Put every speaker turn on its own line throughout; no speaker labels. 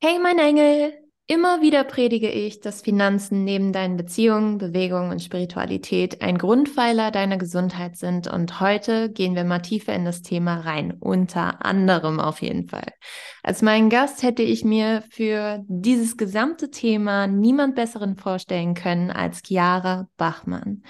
Hey mein Engel, immer wieder predige ich, dass Finanzen neben deinen Beziehungen, Bewegungen und Spiritualität ein Grundpfeiler deiner Gesundheit sind und heute gehen wir mal tiefer in das Thema rein, unter anderem auf jeden Fall. Als meinen Gast hätte ich mir für dieses gesamte Thema niemand besseren vorstellen können als Chiara Bachmann.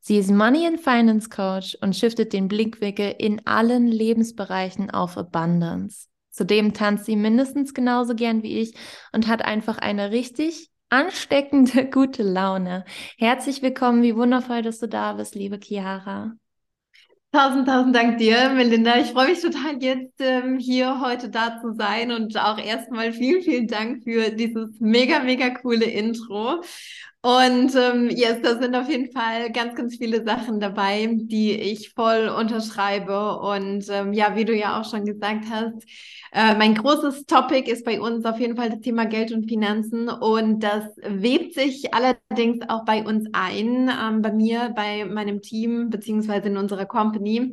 Sie ist Money and Finance Coach und shiftet den Blickwinkel in allen Lebensbereichen auf Abundance. Zudem tanzt sie mindestens genauso gern wie ich und hat einfach eine richtig ansteckende gute Laune. Herzlich willkommen, wie wundervoll, dass du da bist, liebe Chiara.
Tausend, tausend Dank dir, Melinda. Ich freue mich total, jetzt ähm, hier heute da zu sein und auch erstmal vielen, vielen Dank für dieses mega, mega coole Intro. Und ähm, yes, da sind auf jeden Fall ganz, ganz viele Sachen dabei, die ich voll unterschreibe. Und ähm, ja, wie du ja auch schon gesagt hast, äh, mein großes Topic ist bei uns auf jeden Fall das Thema Geld und Finanzen und das webt sich allerdings auch bei uns ein, ähm, bei mir, bei meinem Team beziehungsweise in unserer Company.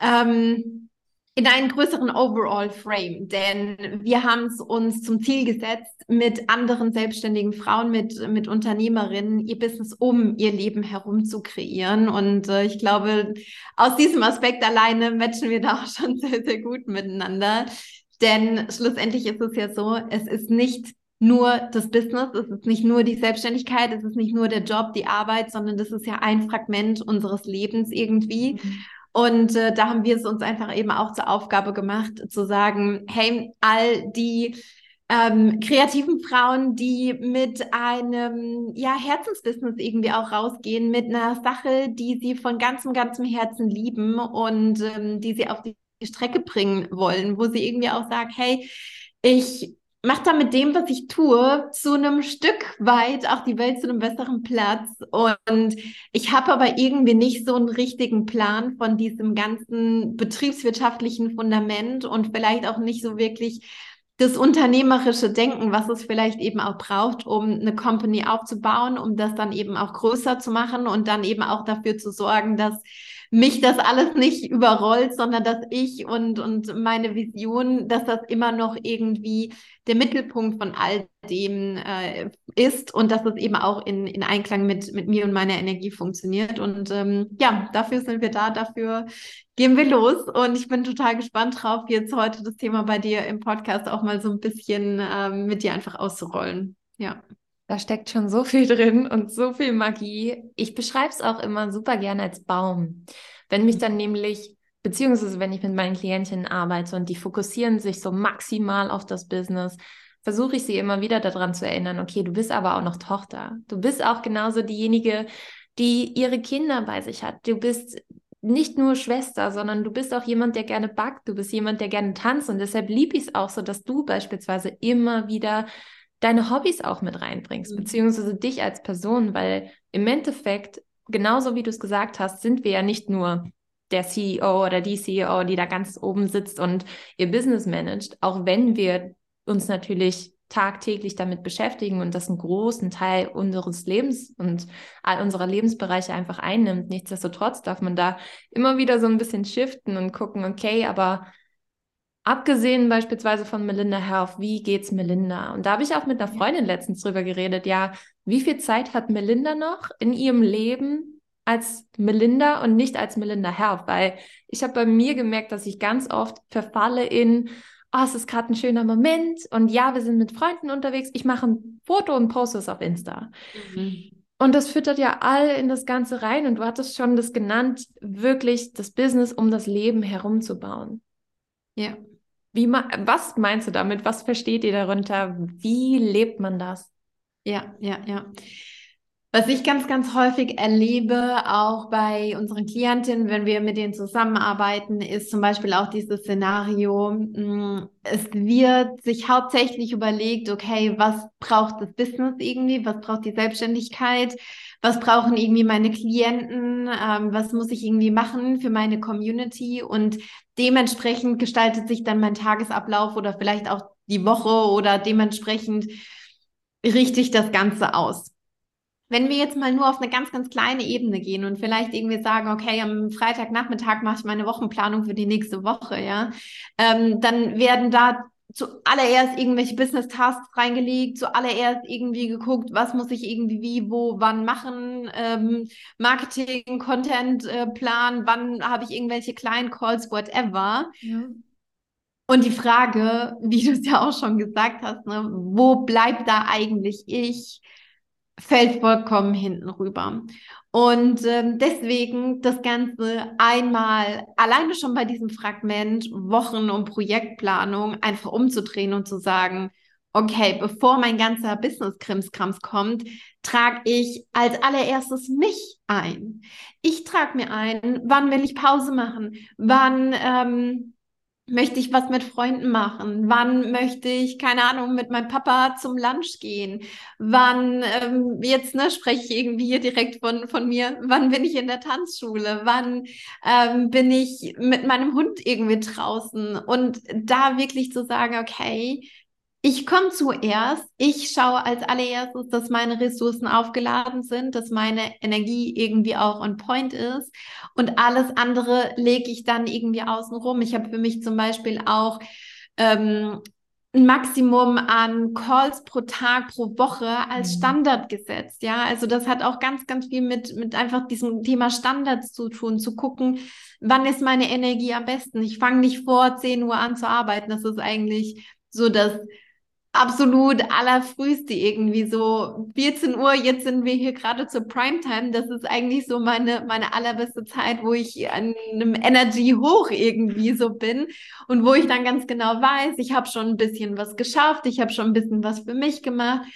Ähm, in einen größeren Overall Frame, denn wir haben es uns zum Ziel gesetzt, mit anderen selbstständigen Frauen, mit, mit Unternehmerinnen ihr Business um ihr Leben herum zu kreieren. Und äh, ich glaube, aus diesem Aspekt alleine matchen wir da auch schon sehr, sehr gut miteinander. Denn schlussendlich ist es ja so, es ist nicht nur das Business, es ist nicht nur die Selbstständigkeit, es ist nicht nur der Job, die Arbeit, sondern das ist ja ein Fragment unseres Lebens irgendwie. Mhm. Und äh, da haben wir es uns einfach eben auch zur Aufgabe gemacht, zu sagen, hey, all die ähm, kreativen Frauen, die mit einem ja, Herzensbusiness irgendwie auch rausgehen, mit einer Sache, die sie von ganzem, ganzem Herzen lieben und ähm, die sie auf die Strecke bringen wollen, wo sie irgendwie auch sagt, hey, ich mache da mit dem, was ich tue, zu einem Stück weit auch die Welt zu einem besseren Platz. Und ich habe aber irgendwie nicht so einen richtigen Plan von diesem ganzen betriebswirtschaftlichen Fundament und vielleicht auch nicht so wirklich das unternehmerische Denken, was es vielleicht eben auch braucht, um eine Company aufzubauen, um das dann eben auch größer zu machen und dann eben auch dafür zu sorgen, dass mich das alles nicht überrollt, sondern dass ich und, und meine Vision, dass das immer noch irgendwie der Mittelpunkt von all dem äh, ist und dass es eben auch in, in Einklang mit, mit mir und meiner Energie funktioniert. Und ähm, ja, dafür sind wir da, dafür gehen wir los. Und ich bin total gespannt drauf, jetzt heute das Thema bei dir im Podcast auch mal so ein bisschen ähm, mit dir einfach auszurollen. Ja.
Da steckt schon so viel drin und so viel Magie. Ich beschreibe es auch immer super gerne als Baum. Wenn mich mhm. dann nämlich, beziehungsweise wenn ich mit meinen Klientinnen arbeite und die fokussieren sich so maximal auf das Business, versuche ich sie immer wieder daran zu erinnern, okay, du bist aber auch noch Tochter. Du bist auch genauso diejenige, die ihre Kinder bei sich hat. Du bist nicht nur Schwester, sondern du bist auch jemand, der gerne backt, du bist jemand, der gerne tanzt und deshalb liebe ich es auch so, dass du beispielsweise immer wieder deine Hobbys auch mit reinbringst, mhm. beziehungsweise dich als Person, weil im Endeffekt, genauso wie du es gesagt hast, sind wir ja nicht nur der CEO oder die CEO, die da ganz oben sitzt und ihr Business managt, auch wenn wir uns natürlich tagtäglich damit beschäftigen und das einen großen Teil unseres Lebens und all unserer Lebensbereiche einfach einnimmt. Nichtsdestotrotz darf man da immer wieder so ein bisschen shiften und gucken, okay, aber Abgesehen beispielsweise von Melinda Health, wie geht's Melinda? Und da habe ich auch mit einer Freundin letztens drüber geredet, ja, wie viel Zeit hat Melinda noch in ihrem Leben als Melinda und nicht als Melinda Health? Weil ich habe bei mir gemerkt, dass ich ganz oft verfalle in, oh, es ist gerade ein schöner Moment und ja, wir sind mit Freunden unterwegs, ich mache ein Foto und poste es auf Insta. Mhm. Und das füttert ja all in das Ganze rein und du hattest schon das genannt, wirklich das Business um das Leben herumzubauen. Ja. Wie was meinst du damit? Was versteht ihr darunter? Wie lebt man das?
Ja, ja, ja. Was ich ganz, ganz häufig erlebe, auch bei unseren Klientinnen, wenn wir mit denen zusammenarbeiten, ist zum Beispiel auch dieses Szenario, mm, es wird sich hauptsächlich überlegt, okay, was braucht das Business irgendwie, was braucht die Selbstständigkeit, was brauchen irgendwie meine Klienten, ähm, was muss ich irgendwie machen für meine Community? Und dementsprechend gestaltet sich dann mein Tagesablauf oder vielleicht auch die Woche oder dementsprechend richte ich das Ganze aus. Wenn wir jetzt mal nur auf eine ganz, ganz kleine Ebene gehen und vielleicht irgendwie sagen, okay, am Freitagnachmittag mache ich meine Wochenplanung für die nächste Woche, ja, ähm, dann werden da zuallererst irgendwelche Business Tasks reingelegt, zuallererst irgendwie geguckt, was muss ich irgendwie wie, wo, wann machen, ähm, Marketing, Content äh, Plan, wann habe ich irgendwelche kleinen Calls, whatever. Ja. Und die Frage, wie du es ja auch schon gesagt hast, ne, wo bleibt da eigentlich ich? Fällt vollkommen hinten rüber. Und ähm, deswegen das Ganze einmal alleine schon bei diesem Fragment Wochen- und Projektplanung einfach umzudrehen und zu sagen, okay, bevor mein ganzer Business-Krimskrams kommt, trage ich als allererstes mich ein. Ich trage mir ein, wann will ich Pause machen, wann ähm, möchte ich was mit Freunden machen? Wann möchte ich, keine Ahnung, mit meinem Papa zum Lunch gehen? Wann, ähm, jetzt ne, spreche ich irgendwie hier direkt von, von mir, wann bin ich in der Tanzschule? Wann ähm, bin ich mit meinem Hund irgendwie draußen? Und da wirklich zu sagen, okay, ich komme zuerst, ich schaue als allererstes, dass meine Ressourcen aufgeladen sind, dass meine Energie irgendwie auch on point ist und alles andere lege ich dann irgendwie außen rum. Ich habe für mich zum Beispiel auch ähm, ein Maximum an Calls pro Tag, pro Woche als mhm. Standard gesetzt. Ja, also das hat auch ganz, ganz viel mit, mit einfach diesem Thema Standards zu tun, zu gucken, wann ist meine Energie am besten. Ich fange nicht vor 10 Uhr an zu arbeiten. Das ist eigentlich so das absolut allerfrühste irgendwie so. 14 Uhr, jetzt sind wir hier gerade zur Primetime, das ist eigentlich so meine, meine allerbeste Zeit, wo ich an einem Energy hoch irgendwie so bin und wo ich dann ganz genau weiß, ich habe schon ein bisschen was geschafft, ich habe schon ein bisschen was für mich gemacht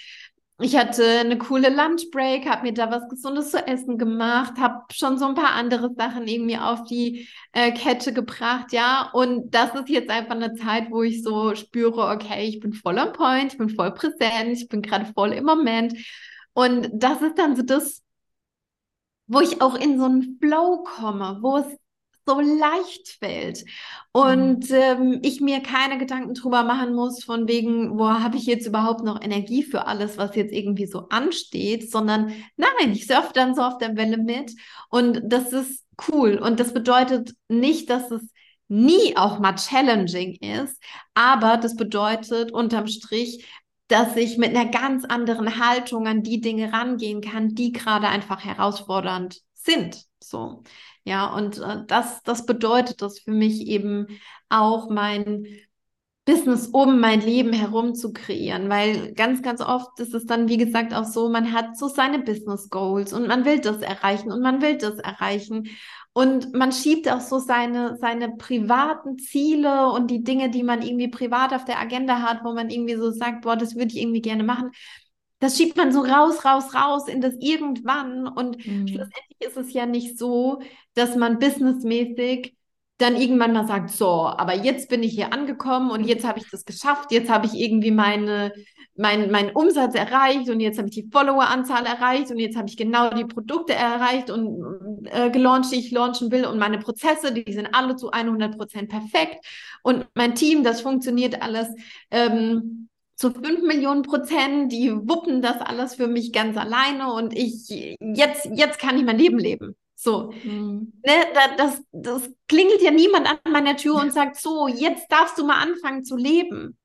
ich hatte eine coole Lunchbreak, habe mir da was Gesundes zu essen gemacht, habe schon so ein paar andere Sachen irgendwie auf die äh, Kette gebracht, ja. Und das ist jetzt einfach eine Zeit, wo ich so spüre, okay, ich bin voll on point, ich bin voll präsent, ich bin gerade voll im Moment. Und das ist dann so das, wo ich auch in so einen Flow komme, wo es so leicht fällt und mhm. ähm, ich mir keine Gedanken drüber machen muss, von wegen, wo habe ich jetzt überhaupt noch Energie für alles, was jetzt irgendwie so ansteht, sondern nein, ich surfe dann so auf der Welle mit und das ist cool und das bedeutet nicht, dass es nie auch mal challenging ist, aber das bedeutet unterm Strich, dass ich mit einer ganz anderen Haltung an die Dinge rangehen kann, die gerade einfach herausfordernd sind. So. Ja, und äh, das, das bedeutet das für mich eben auch mein Business um mein Leben herum zu kreieren, weil ganz, ganz oft ist es dann, wie gesagt, auch so, man hat so seine Business Goals und man will das erreichen und man will das erreichen und man schiebt auch so seine, seine privaten Ziele und die Dinge, die man irgendwie privat auf der Agenda hat, wo man irgendwie so sagt, boah, das würde ich irgendwie gerne machen, das schiebt man so raus, raus, raus in das irgendwann. Und mhm. schlussendlich ist es ja nicht so, dass man businessmäßig dann irgendwann mal sagt, so, aber jetzt bin ich hier angekommen und jetzt habe ich das geschafft, jetzt habe ich irgendwie meine, mein, meinen Umsatz erreicht und jetzt habe ich die Followeranzahl erreicht und jetzt habe ich genau die Produkte erreicht und äh, gelauncht, die ich launchen will und meine Prozesse, die sind alle zu 100 Prozent perfekt und mein Team, das funktioniert alles ähm, zu fünf Millionen Prozent, die wuppen das alles für mich ganz alleine und ich, jetzt, jetzt kann ich mein Leben leben. So, mhm. ne, das, das klingelt ja niemand an meiner Tür und sagt, so, jetzt darfst du mal anfangen zu leben.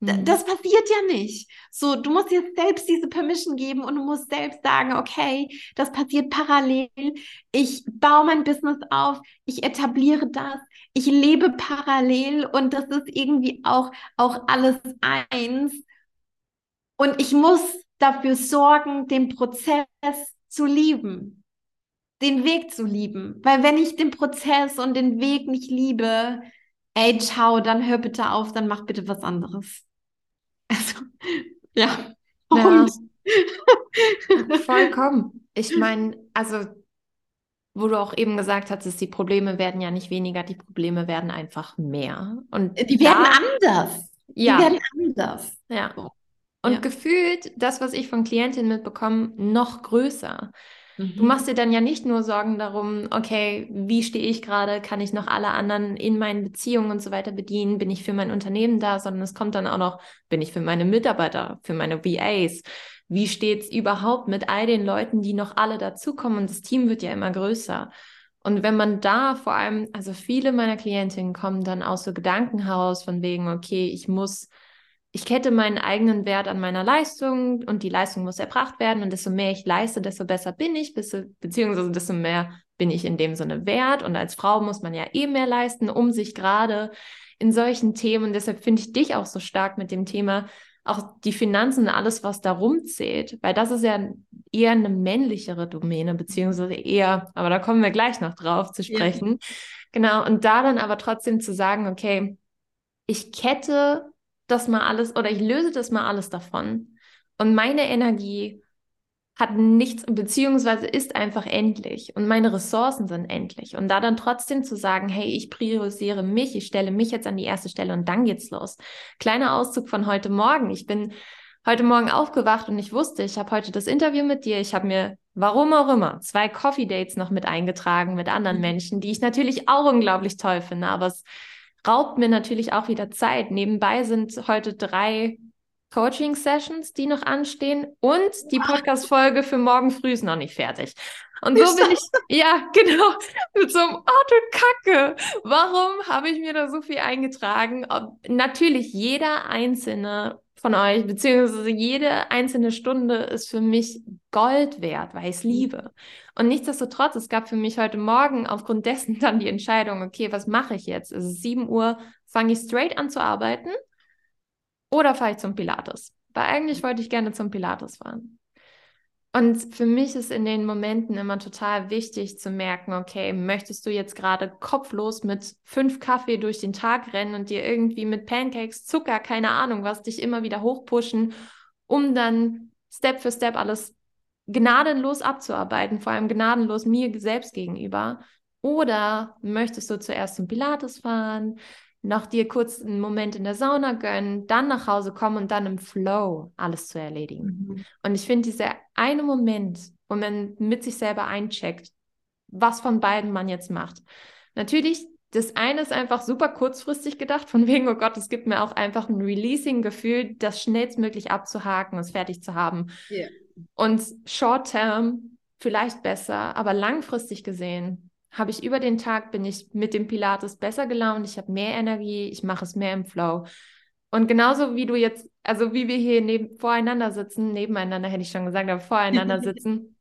Mhm. Das passiert ja nicht. So, du musst jetzt selbst diese Permission geben und du musst selbst sagen, okay, das passiert parallel. Ich baue mein Business auf, ich etabliere das, ich lebe parallel und das ist irgendwie auch, auch alles eins. Und ich muss dafür sorgen, den Prozess zu lieben, den Weg zu lieben. Weil wenn ich den Prozess und den Weg nicht liebe, ey, ciao, dann hör bitte auf, dann mach bitte was anderes. Also, ja.
ja. Vollkommen. Ich meine, also, wo du auch eben gesagt hast, die Probleme werden ja nicht weniger, die Probleme werden einfach mehr. Und
die da, werden anders.
Ja.
Die werden anders.
Ja. Und ja. gefühlt, das, was ich von Klientinnen mitbekomme, noch größer. Du machst dir dann ja nicht nur Sorgen darum, okay, wie stehe ich gerade, kann ich noch alle anderen in meinen Beziehungen und so weiter bedienen, bin ich für mein Unternehmen da, sondern es kommt dann auch noch, bin ich für meine Mitarbeiter, für meine VAs, wie steht es überhaupt mit all den Leuten, die noch alle dazukommen? Und das Team wird ja immer größer. Und wenn man da vor allem, also viele meiner Klientinnen kommen dann aus so Gedanken heraus von wegen, okay, ich muss ich kette meinen eigenen Wert an meiner Leistung und die Leistung muss erbracht werden und desto mehr ich leiste, desto besser bin ich, beziehungsweise desto mehr bin ich in dem Sinne wert und als Frau muss man ja eh mehr leisten, um sich gerade in solchen Themen und deshalb finde ich dich auch so stark mit dem Thema auch die Finanzen und alles, was darum zählt, weil das ist ja eher eine männlichere Domäne, beziehungsweise eher, aber da kommen wir gleich noch drauf zu sprechen. Ja. Genau, und da dann aber trotzdem zu sagen, okay, ich kette das mal alles oder ich löse das mal alles davon. Und meine Energie hat nichts, beziehungsweise ist einfach endlich und meine Ressourcen sind endlich. Und da dann trotzdem zu sagen, hey, ich priorisiere mich, ich stelle mich jetzt an die erste Stelle und dann geht's los. Kleiner Auszug von heute Morgen. Ich bin heute Morgen aufgewacht und ich wusste, ich habe heute das Interview mit dir. Ich habe mir, warum auch immer, zwei Coffee Dates noch mit eingetragen mit anderen mhm. Menschen, die ich natürlich auch unglaublich toll finde. Aber es raubt mir natürlich auch wieder Zeit. Nebenbei sind heute drei Coaching-Sessions, die noch anstehen und die Podcast-Folge für morgen früh ist noch nicht fertig. Und so bin ich, ja, genau, mit so einem Auto Kacke. Warum habe ich mir da so viel eingetragen? Ob, natürlich jeder einzelne von euch, beziehungsweise jede einzelne Stunde ist für mich Gold wert, weil ich es liebe. Und nichtsdestotrotz, es gab für mich heute Morgen aufgrund dessen dann die Entscheidung, okay, was mache ich jetzt? Es ist 7 Uhr, fange ich straight an zu arbeiten oder fahre ich zum Pilates? Weil eigentlich wollte ich gerne zum Pilates fahren. Und für mich ist in den Momenten immer total wichtig zu merken, okay, möchtest du jetzt gerade kopflos mit fünf Kaffee durch den Tag rennen und dir irgendwie mit Pancakes, Zucker, keine Ahnung, was dich immer wieder hochpushen, um dann Step für Step alles gnadenlos abzuarbeiten, vor allem gnadenlos mir selbst gegenüber. Oder möchtest du zuerst zum Pilates fahren, noch dir kurz einen Moment in der Sauna gönnen, dann nach Hause kommen und dann im Flow alles zu erledigen. Mhm. Und ich finde, dieser eine Moment, wo man mit sich selber eincheckt, was von beiden man jetzt macht. Natürlich, das eine ist einfach super kurzfristig gedacht, von wegen, oh Gott, es gibt mir auch einfach ein Releasing-Gefühl, das schnellstmöglich abzuhaken, es fertig zu haben. Yeah. Und short-term vielleicht besser, aber langfristig gesehen habe ich über den Tag, bin ich mit dem Pilates besser gelaunt, ich habe mehr Energie, ich mache es mehr im Flow. Und genauso wie du jetzt, also wie wir hier neben, voreinander sitzen, nebeneinander hätte ich schon gesagt, aber voreinander sitzen,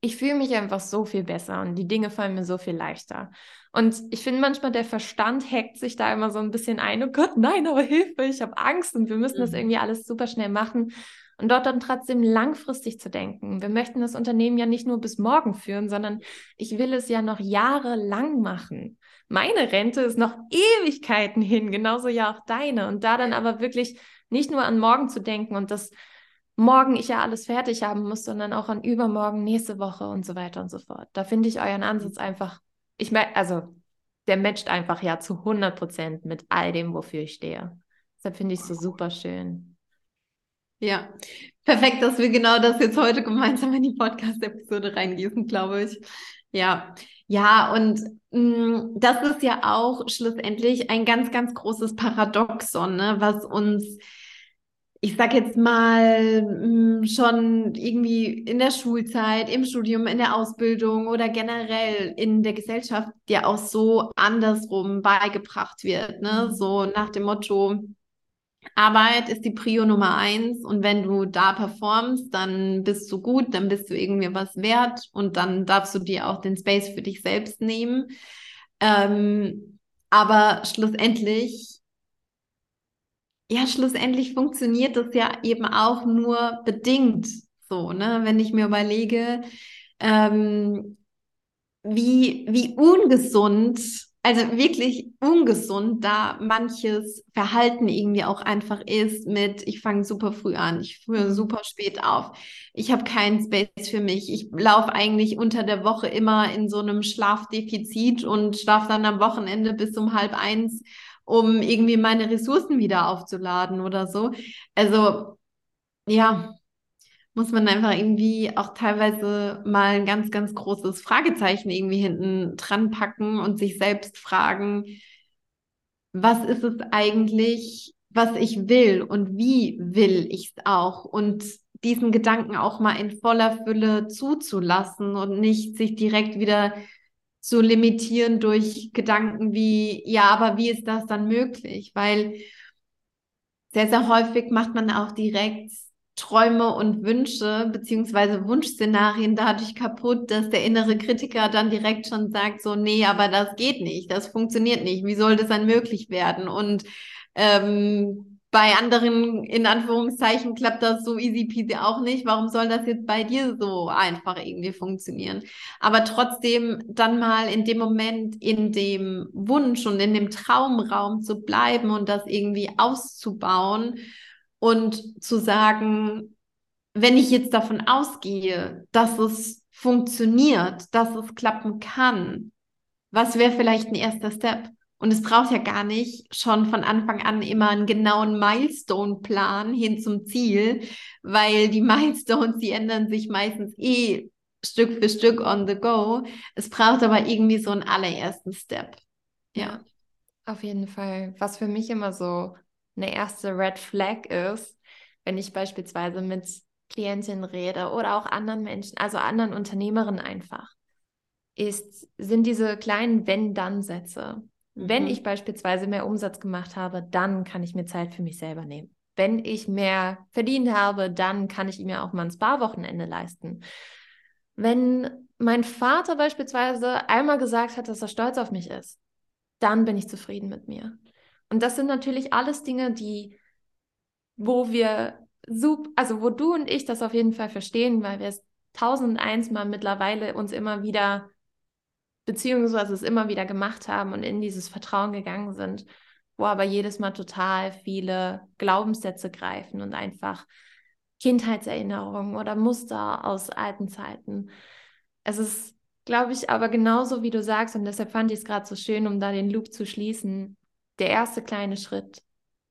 ich fühle mich einfach so viel besser und die Dinge fallen mir so viel leichter. Und ich finde manchmal, der Verstand hackt sich da immer so ein bisschen ein, oh Gott, nein, aber Hilfe, ich habe Angst und wir müssen mhm. das irgendwie alles super schnell machen und dort dann trotzdem langfristig zu denken. Wir möchten das Unternehmen ja nicht nur bis morgen führen, sondern ich will es ja noch jahrelang machen. Meine Rente ist noch Ewigkeiten hin, genauso ja auch deine. Und da dann aber wirklich nicht nur an morgen zu denken und das morgen ich ja alles fertig haben muss, sondern auch an übermorgen, nächste Woche und so weiter und so fort. Da finde ich euren Ansatz einfach, ich meine, also der matcht einfach ja zu 100 Prozent mit all dem, wofür ich stehe. Deshalb finde ich es so super schön.
Ja, perfekt, dass wir genau das jetzt heute gemeinsam in die Podcast-Episode reingießen, glaube ich. Ja, ja, und mh, mm, das ist ja auch schlussendlich ein ganz, ganz großes Paradoxon, ne, was uns, ich sag jetzt mal, mm, schon irgendwie in der Schulzeit, im Studium, in der Ausbildung oder generell in der Gesellschaft ja auch so andersrum beigebracht wird, ne, so nach dem Motto, Arbeit ist die Prio Nummer eins und wenn du da performst, dann bist du gut, dann bist du irgendwie was wert und dann darfst du dir auch den Space für dich selbst nehmen. Ähm, aber schlussendlich, ja, schlussendlich funktioniert das ja eben auch nur bedingt so, ne? Wenn ich mir überlege, ähm, wie, wie ungesund also wirklich ungesund, da manches Verhalten irgendwie auch einfach ist mit, ich fange super früh an, ich führe super spät auf, ich habe keinen Space für mich, ich laufe eigentlich unter der Woche immer in so einem Schlafdefizit und schlafe dann am Wochenende bis um halb eins, um irgendwie meine Ressourcen wieder aufzuladen oder so. Also ja, muss man einfach irgendwie auch teilweise mal ein ganz, ganz großes Fragezeichen irgendwie hinten dran packen und sich selbst fragen, was ist es eigentlich, was ich will und wie will ich es auch und diesen Gedanken auch mal in voller Fülle zuzulassen und nicht sich direkt wieder zu limitieren durch Gedanken wie, ja, aber wie ist das dann möglich? Weil sehr, sehr häufig macht man auch direkt Träume und Wünsche beziehungsweise Wunschszenarien dadurch kaputt, dass der innere Kritiker dann direkt schon sagt, so, nee, aber das geht nicht, das funktioniert nicht, wie soll das dann möglich werden? Und ähm, bei anderen, in Anführungszeichen, klappt das so easy peasy auch nicht. Warum soll das jetzt bei dir so einfach irgendwie funktionieren? Aber trotzdem dann mal in dem Moment in dem Wunsch und in dem Traumraum zu bleiben und das irgendwie auszubauen und zu sagen, wenn ich jetzt davon ausgehe, dass es funktioniert, dass es klappen kann, was wäre vielleicht ein erster Step? Und es braucht ja gar nicht schon von Anfang an immer einen genauen Milestone-Plan hin zum Ziel, weil die Milestones, die ändern sich meistens eh Stück für Stück on the go. Es braucht aber irgendwie so einen allerersten Step. Ja.
Auf jeden Fall. Was für mich immer so eine erste Red Flag ist, wenn ich beispielsweise mit Klientinnen rede oder auch anderen Menschen, also anderen Unternehmerinnen einfach, ist, sind diese kleinen Wenn-Dann-Sätze. Mhm. Wenn ich beispielsweise mehr Umsatz gemacht habe, dann kann ich mir Zeit für mich selber nehmen. Wenn ich mehr verdient habe, dann kann ich mir auch mal ein Spa-Wochenende leisten. Wenn mein Vater beispielsweise einmal gesagt hat, dass er stolz auf mich ist, dann bin ich zufrieden mit mir. Und das sind natürlich alles Dinge, die, wo wir super, also wo du und ich das auf jeden Fall verstehen, weil wir es tausend eins Mal mittlerweile uns immer wieder, beziehungsweise es immer wieder gemacht haben und in dieses Vertrauen gegangen sind, wo aber jedes Mal total viele Glaubenssätze greifen und einfach Kindheitserinnerungen oder Muster aus alten Zeiten. Es ist, glaube ich, aber genauso wie du sagst, und deshalb fand ich es gerade so schön, um da den Loop zu schließen, der erste kleine Schritt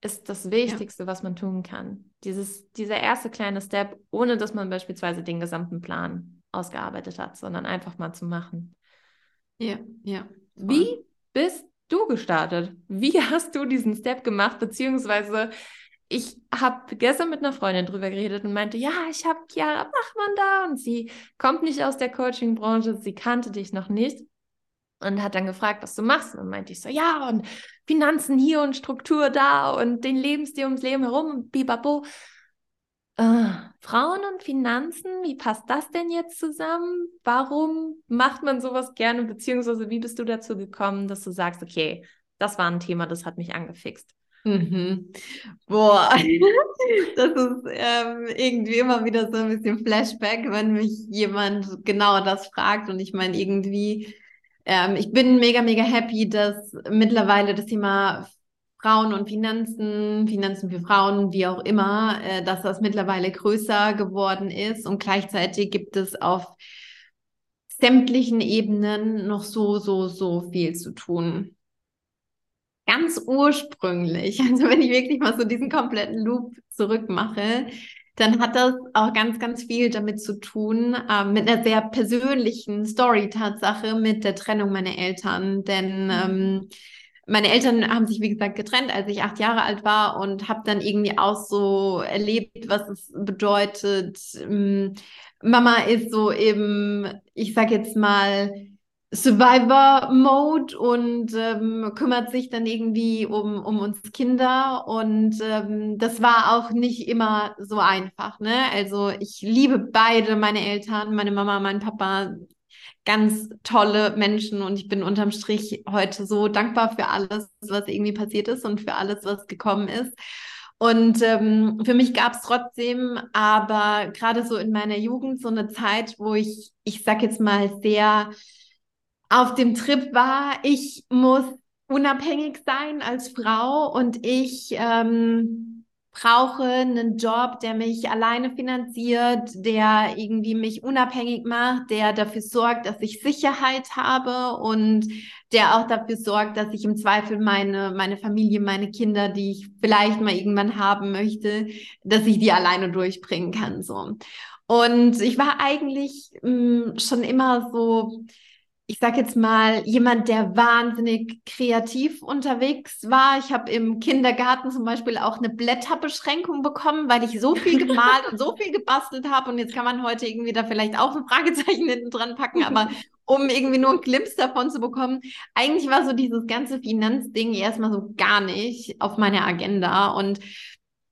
ist das Wichtigste, ja. was man tun kann. Dieses, dieser erste kleine Step, ohne dass man beispielsweise den gesamten Plan ausgearbeitet hat, sondern einfach mal zu machen.
Ja, ja.
Wie bist du gestartet? Wie hast du diesen Step gemacht? Beziehungsweise, ich habe gestern mit einer Freundin drüber geredet und meinte, ja, ich habe Chiara Bachmann da und sie kommt nicht aus der Coaching-Branche, sie kannte dich noch nicht und hat dann gefragt, was du machst. Und meinte ich so, ja, und Finanzen hier und Struktur da und den Lebensstil ums Leben herum und bibabo. Äh, Frauen und Finanzen, wie passt das denn jetzt zusammen? Warum macht man sowas gerne? Beziehungsweise wie bist du dazu gekommen, dass du sagst, okay, das war ein Thema, das hat mich angefixt?
Mhm. Boah, das ist ähm, irgendwie immer wieder so ein bisschen Flashback, wenn mich jemand genau das fragt. Und ich meine, irgendwie ähm, ich bin mega, mega happy, dass mittlerweile das Thema Frauen und Finanzen, Finanzen für Frauen, wie auch immer, äh, dass das mittlerweile größer geworden ist und gleichzeitig gibt es auf sämtlichen Ebenen noch so, so, so viel zu tun. Ganz ursprünglich, also wenn ich wirklich mal so diesen kompletten Loop zurückmache, dann hat das auch ganz, ganz viel damit zu tun, äh, mit einer sehr persönlichen Story-Tatsache mit der Trennung meiner Eltern. Denn mhm. ähm, meine Eltern haben sich, wie gesagt, getrennt, als ich acht Jahre alt war und habe dann irgendwie auch so erlebt, was es bedeutet. Ähm, Mama ist so eben, ich sag jetzt mal, Survivor-Mode und ähm, kümmert sich dann irgendwie um, um uns Kinder. Und ähm, das war auch nicht immer so einfach. Ne? Also ich liebe beide meine Eltern, meine Mama, mein Papa, ganz tolle Menschen und ich bin unterm Strich heute so dankbar für alles, was irgendwie passiert ist und für alles, was gekommen ist. Und ähm, für mich gab es trotzdem aber gerade so in meiner Jugend so eine Zeit, wo ich, ich sag jetzt mal, sehr auf dem Trip war, ich muss unabhängig sein als Frau und ich ähm, brauche einen Job, der mich alleine finanziert, der irgendwie mich unabhängig macht, der dafür sorgt, dass ich Sicherheit habe und der auch dafür sorgt, dass ich im Zweifel meine, meine Familie, meine Kinder, die ich vielleicht mal irgendwann haben möchte, dass ich die alleine durchbringen kann, so. Und ich war eigentlich mh, mm, schon immer so, ich sag jetzt mal, jemand, der wahnsinnig kreativ unterwegs war. Ich habe im Kindergarten zum Beispiel auch eine Blätterbeschränkung bekommen, weil ich so viel gemalt und so viel gebastelt habe. Und jetzt kann man heute irgendwie da vielleicht auch ein Fragezeichen hinten dran packen, aber um irgendwie nur einen Glimpse davon zu bekommen. Eigentlich war so dieses ganze Finanzding erstmal so gar nicht auf meiner Agenda. Und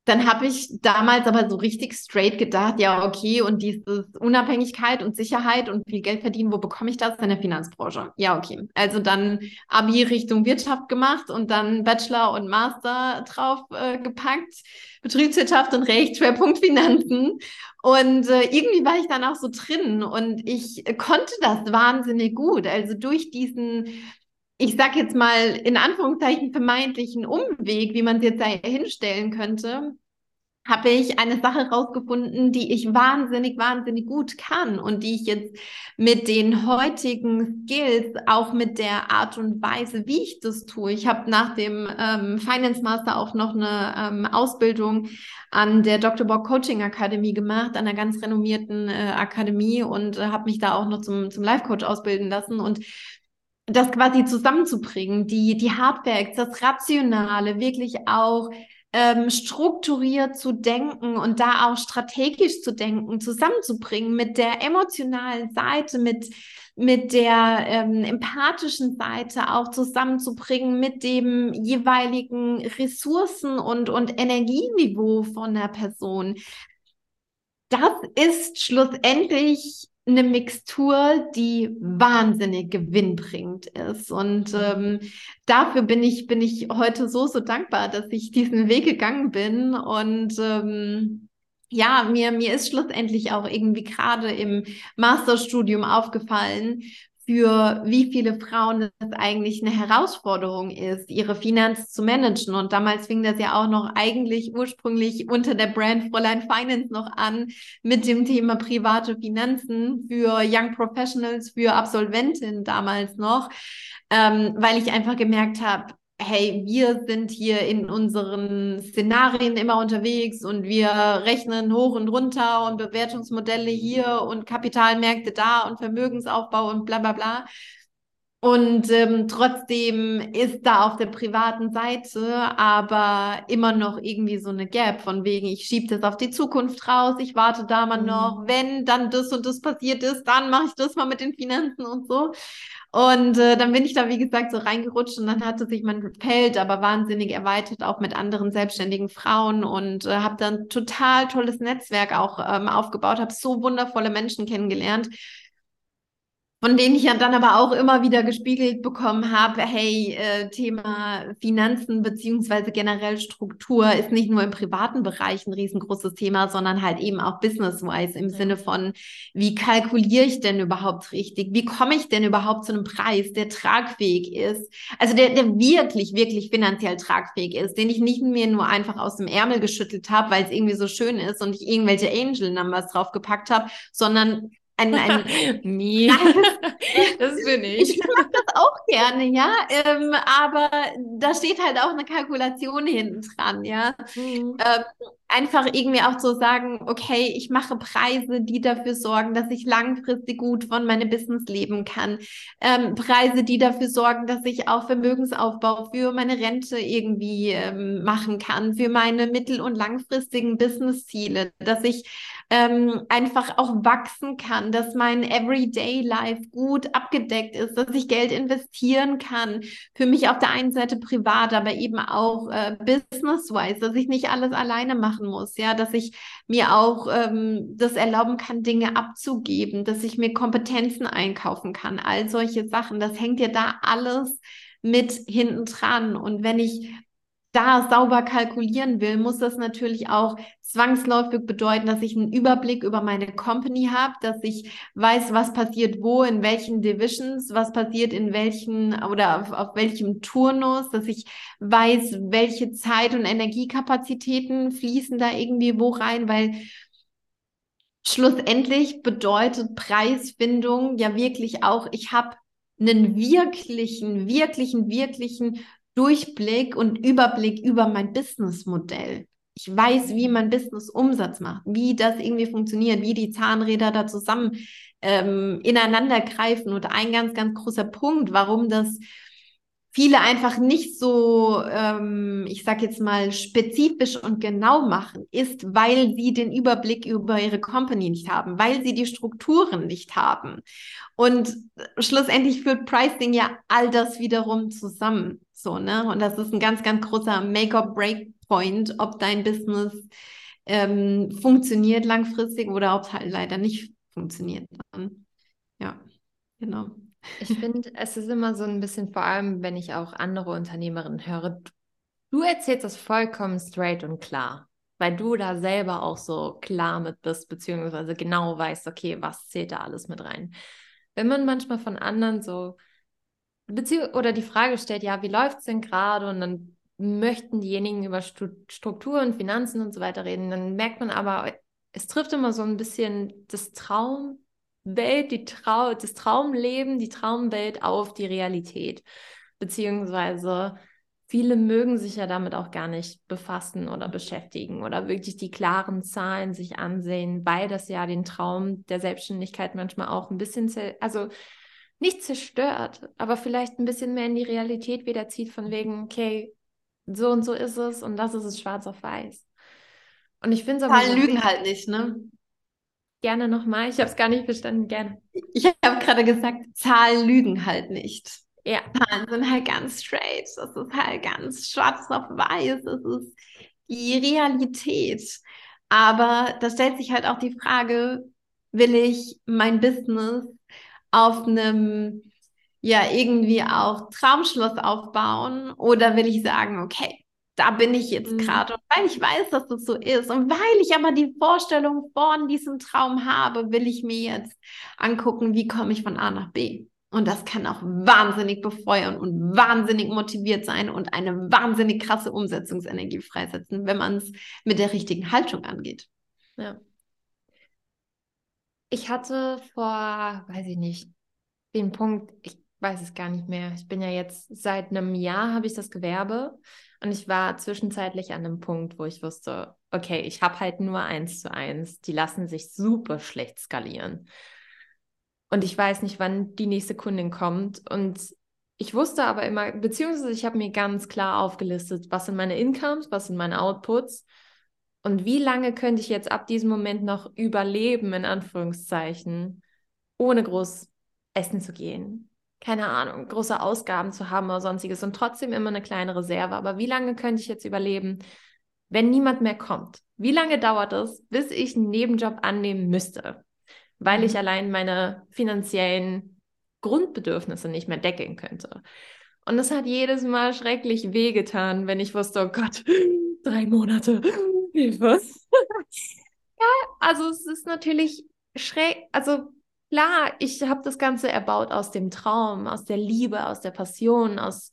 dann habe ich damals aber so richtig straight gedacht, ja, okay, und dieses Unabhängigkeit und Sicherheit und viel Geld verdienen, wo bekomme ich das? In der Finanzbranche. Ja, okay. Also dann Abi Richtung Wirtschaft gemacht und dann Bachelor und Master drauf äh, gepackt. Betriebswirtschaft und Recht, Schwerpunkt Finanzen. Und äh, irgendwie war ich dann auch so drin und ich konnte das wahnsinnig gut. Also durch diesen ich sag jetzt mal in Anführungszeichen vermeintlichen Umweg, wie man es jetzt da hinstellen könnte, habe ich eine Sache rausgefunden, die ich wahnsinnig, wahnsinnig gut kann und die ich jetzt mit den heutigen Skills, auch mit der Art und Weise, wie ich das tue. Ich habe nach dem ähm, Finance Master auch noch eine ähm, Ausbildung an der Dr. Bock Coaching Akademie gemacht, an einer ganz renommierten äh, Akademie und äh, habe mich da auch noch zum, zum Life Coach ausbilden lassen und das quasi zusammenzubringen, die, die Hardfacts, das Rationale, wirklich auch ähm, strukturiert zu denken und da auch strategisch zu denken, zusammenzubringen mit der emotionalen Seite, mit, mit der ähm, empathischen Seite auch zusammenzubringen, mit dem jeweiligen Ressourcen- und, und Energieniveau von der Person. Das ist schlussendlich eine Mixtur, die wahnsinnig gewinnbringend ist. Und ähm, dafür bin ich, bin ich heute so, so dankbar, dass ich diesen Weg gegangen bin. Und ähm, ja, mir, mir ist schlussendlich auch irgendwie gerade im Masterstudium aufgefallen, für wie viele Frauen es eigentlich eine Herausforderung ist, ihre Finanzen zu managen. Und damals fing das ja auch noch eigentlich ursprünglich unter der Brand Fräulein Finance noch an mit dem Thema private Finanzen für Young Professionals, für Absolventinnen damals noch, ähm, weil ich einfach gemerkt habe, hey, wir sind hier in unseren Szenarien immer unterwegs und wir rechnen hoch und runter und Bewertungsmodelle hier und Kapitalmärkte da und Vermögensaufbau und bla bla bla. Und ähm, trotzdem ist da auf der privaten Seite aber immer noch irgendwie so eine Gap von wegen, ich schiebe das auf die Zukunft raus, ich warte da mal mhm. noch, wenn dann das und das passiert ist, dann mache ich das mal mit den Finanzen und so. Und äh, dann bin ich da, wie gesagt, so reingerutscht und dann hatte sich mein Feld aber wahnsinnig erweitert, auch mit anderen selbstständigen Frauen und äh, habe dann total tolles Netzwerk auch ähm, aufgebaut, habe so wundervolle Menschen kennengelernt, von denen ich ja dann aber auch immer wieder gespiegelt bekommen habe, hey, äh, Thema Finanzen beziehungsweise generell Struktur ist nicht nur im privaten Bereich ein riesengroßes Thema, sondern halt eben auch business-wise im. Sinne von, wie kalkuliere ich denn überhaupt richtig? Wie komme ich denn überhaupt zu einem Preis, der tragfähig ist? Also der, der wirklich, wirklich finanziell tragfähig ist, den ich nicht mir nur einfach aus dem Ärmel geschüttelt habe, weil es irgendwie so schön ist und ich irgendwelche Angel-Numbers draufgepackt habe, sondern ein, ein
Nie. das bin ich.
Ich mag das auch gerne, ja. Ähm, aber da steht halt auch eine Kalkulation hinten dran, ja. Mhm. Ähm, einfach irgendwie auch zu sagen, okay, ich mache Preise, die dafür sorgen, dass ich langfristig gut von meinem Business leben kann. Ähm, Preise, die dafür sorgen, dass ich auch Vermögensaufbau für meine Rente irgendwie ähm, machen kann, für meine mittel- und langfristigen Businessziele, dass ich ähm, einfach auch wachsen kann, dass mein Everyday Life gut abgedeckt ist, dass ich Geld investieren kann, für mich auf der einen Seite privat, aber eben auch äh, business-wise, dass ich nicht alles alleine machen muss, ja, dass ich mir auch ähm, das erlauben kann, Dinge abzugeben, dass ich mir Kompetenzen einkaufen kann, all solche Sachen, das hängt ja da alles mit hinten dran. Und wenn ich da sauber kalkulieren will, muss das natürlich auch zwangsläufig bedeuten, dass ich einen Überblick über meine Company habe, dass ich weiß, was passiert wo, in welchen Divisions, was passiert in welchen oder auf, auf welchem Turnus, dass ich weiß, welche Zeit und Energiekapazitäten fließen da irgendwie wo rein, weil schlussendlich bedeutet Preisfindung ja wirklich auch, ich habe einen wirklichen, wirklichen, wirklichen Durchblick und Überblick über mein Businessmodell. Ich weiß, wie mein Business Umsatz macht, wie das irgendwie funktioniert, wie die Zahnräder da zusammen ähm, ineinander greifen. Und ein ganz, ganz großer Punkt, warum das viele einfach nicht so, ähm, ich sag jetzt mal, spezifisch und genau machen, ist, weil sie den Überblick über ihre Company nicht haben, weil sie die Strukturen nicht haben. Und schlussendlich führt Pricing ja all das wiederum zusammen. So, ne? Und das ist ein ganz, ganz großer Make-or-Break-Point, ob dein Business ähm, funktioniert langfristig oder ob es halt leider nicht funktioniert. Ja, genau.
Ich finde, es ist immer so ein bisschen, vor allem wenn ich auch andere Unternehmerinnen höre, du erzählst das vollkommen straight und klar, weil du da selber auch so klar mit bist, beziehungsweise genau weißt, okay, was zählt da alles mit rein. Wenn man manchmal von anderen so, oder die Frage stellt, ja, wie läuft es denn gerade? Und dann möchten diejenigen über Strukturen, Finanzen und so weiter reden, dann merkt man aber, es trifft immer so ein bisschen das Traum Welt, die Trau das Traumleben, die Traumwelt auf die Realität. Beziehungsweise viele mögen sich ja damit auch gar nicht befassen oder beschäftigen oder wirklich die klaren Zahlen sich ansehen, weil das ja den Traum der Selbstständigkeit manchmal auch ein bisschen, also nicht zerstört, aber vielleicht ein bisschen mehr in die Realität wieder zieht, von wegen, okay, so und so ist es und das ist es schwarz auf weiß.
Und ich finde es aber. Zahlen lügen halt nicht, ne?
Gerne nochmal. Ich habe es gar nicht verstanden. Gerne.
Ich habe gerade gesagt, Zahlen lügen halt nicht. Ja. Zahlen sind halt ganz straight. Das ist halt ganz schwarz auf weiß. Das ist die Realität. Aber da stellt sich halt auch die Frage, will ich mein Business auf einem, ja, irgendwie auch Traumschloss aufbauen oder will ich sagen, okay, da bin ich jetzt mhm. gerade. Und weil ich weiß, dass das so ist und weil ich aber die Vorstellung von diesem Traum habe, will ich mir jetzt angucken, wie komme ich von A nach B. Und das kann auch wahnsinnig befeuern und wahnsinnig motiviert sein und eine wahnsinnig krasse Umsetzungsenergie freisetzen, wenn man es mit der richtigen Haltung angeht.
Ja. Ich hatte vor, weiß ich nicht, den Punkt, ich weiß es gar nicht mehr. Ich bin ja jetzt seit einem Jahr habe ich das Gewerbe und ich war zwischenzeitlich an einem Punkt, wo ich wusste, okay, ich habe halt nur eins zu eins. Die lassen sich super schlecht skalieren. Und ich weiß nicht, wann die nächste Kundin kommt. Und ich wusste aber immer, beziehungsweise ich habe mir ganz klar aufgelistet, was sind meine Incomes, was sind meine Outputs und wie lange könnte ich jetzt ab diesem Moment noch überleben, in Anführungszeichen, ohne groß essen zu gehen, keine Ahnung, große Ausgaben zu haben oder sonstiges und trotzdem immer eine kleine Reserve. Aber wie lange könnte ich jetzt überleben, wenn niemand mehr kommt? Wie lange dauert es, bis ich einen Nebenjob annehmen müsste, weil mhm. ich allein meine finanziellen Grundbedürfnisse nicht mehr decken könnte? Und das hat jedes Mal schrecklich wehgetan, wenn ich wusste, oh Gott, drei Monate, Hilfe. ja, also es ist natürlich schräg, also Klar, ich habe das Ganze erbaut aus dem Traum, aus der Liebe, aus der Passion, aus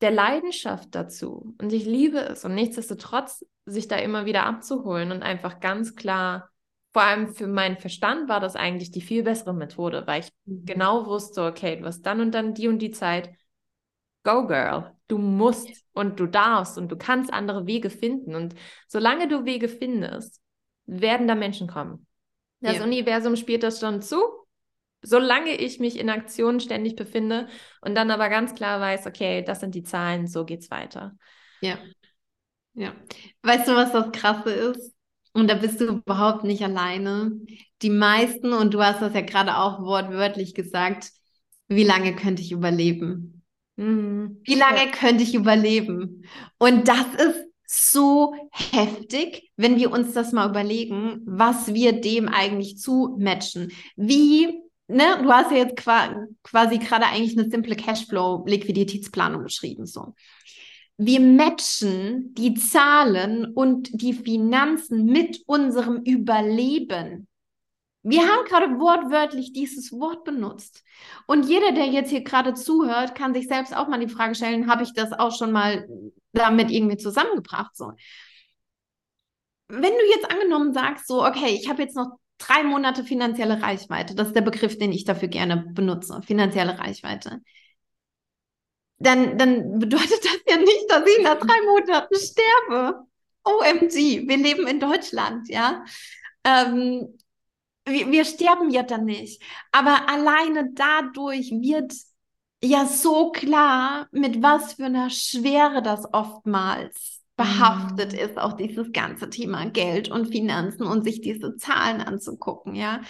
der Leidenschaft dazu. Und ich liebe es. Und nichtsdestotrotz, sich da immer wieder abzuholen und einfach ganz klar, vor allem für meinen Verstand war das eigentlich die viel bessere Methode, weil ich mhm. genau wusste, okay, du hast dann und dann die und die Zeit. Go, Girl. Du musst und du darfst und du kannst andere Wege finden. Und solange du Wege findest, werden da Menschen kommen. Das ja. Universum spielt das schon zu, solange ich mich in Aktion ständig befinde und dann aber ganz klar weiß, okay, das sind die Zahlen, so geht's weiter.
Ja. Ja. Weißt du, was das Krasse ist? Und da bist du überhaupt nicht alleine. Die meisten, und du hast das ja gerade auch wortwörtlich gesagt, wie lange könnte ich überleben? Mhm. Wie lange ja. könnte ich überleben? Und das ist so heftig, wenn wir uns das mal überlegen, was wir dem eigentlich zumatchen. Wie, ne, du hast ja jetzt quasi gerade eigentlich eine simple Cashflow-Liquiditätsplanung beschrieben, so. wir matchen die Zahlen und die Finanzen mit unserem Überleben. Wir haben gerade wortwörtlich dieses Wort benutzt. Und jeder, der jetzt hier gerade zuhört, kann sich selbst auch mal die Frage stellen, habe ich das auch schon mal damit irgendwie zusammengebracht? So. Wenn du jetzt angenommen sagst, so, okay, ich habe jetzt noch drei Monate finanzielle Reichweite, das ist der Begriff, den ich dafür gerne benutze, finanzielle Reichweite dann, dann bedeutet das ja nicht, dass ich nach drei Monaten sterbe. OMG, wir leben in Deutschland, ja. Ähm, wir, wir sterben ja dann nicht. Aber alleine dadurch wird ja so klar, mit was für einer Schwere das oftmals behaftet mm. ist, auch dieses ganze Thema Geld und Finanzen und sich diese Zahlen anzugucken, ja.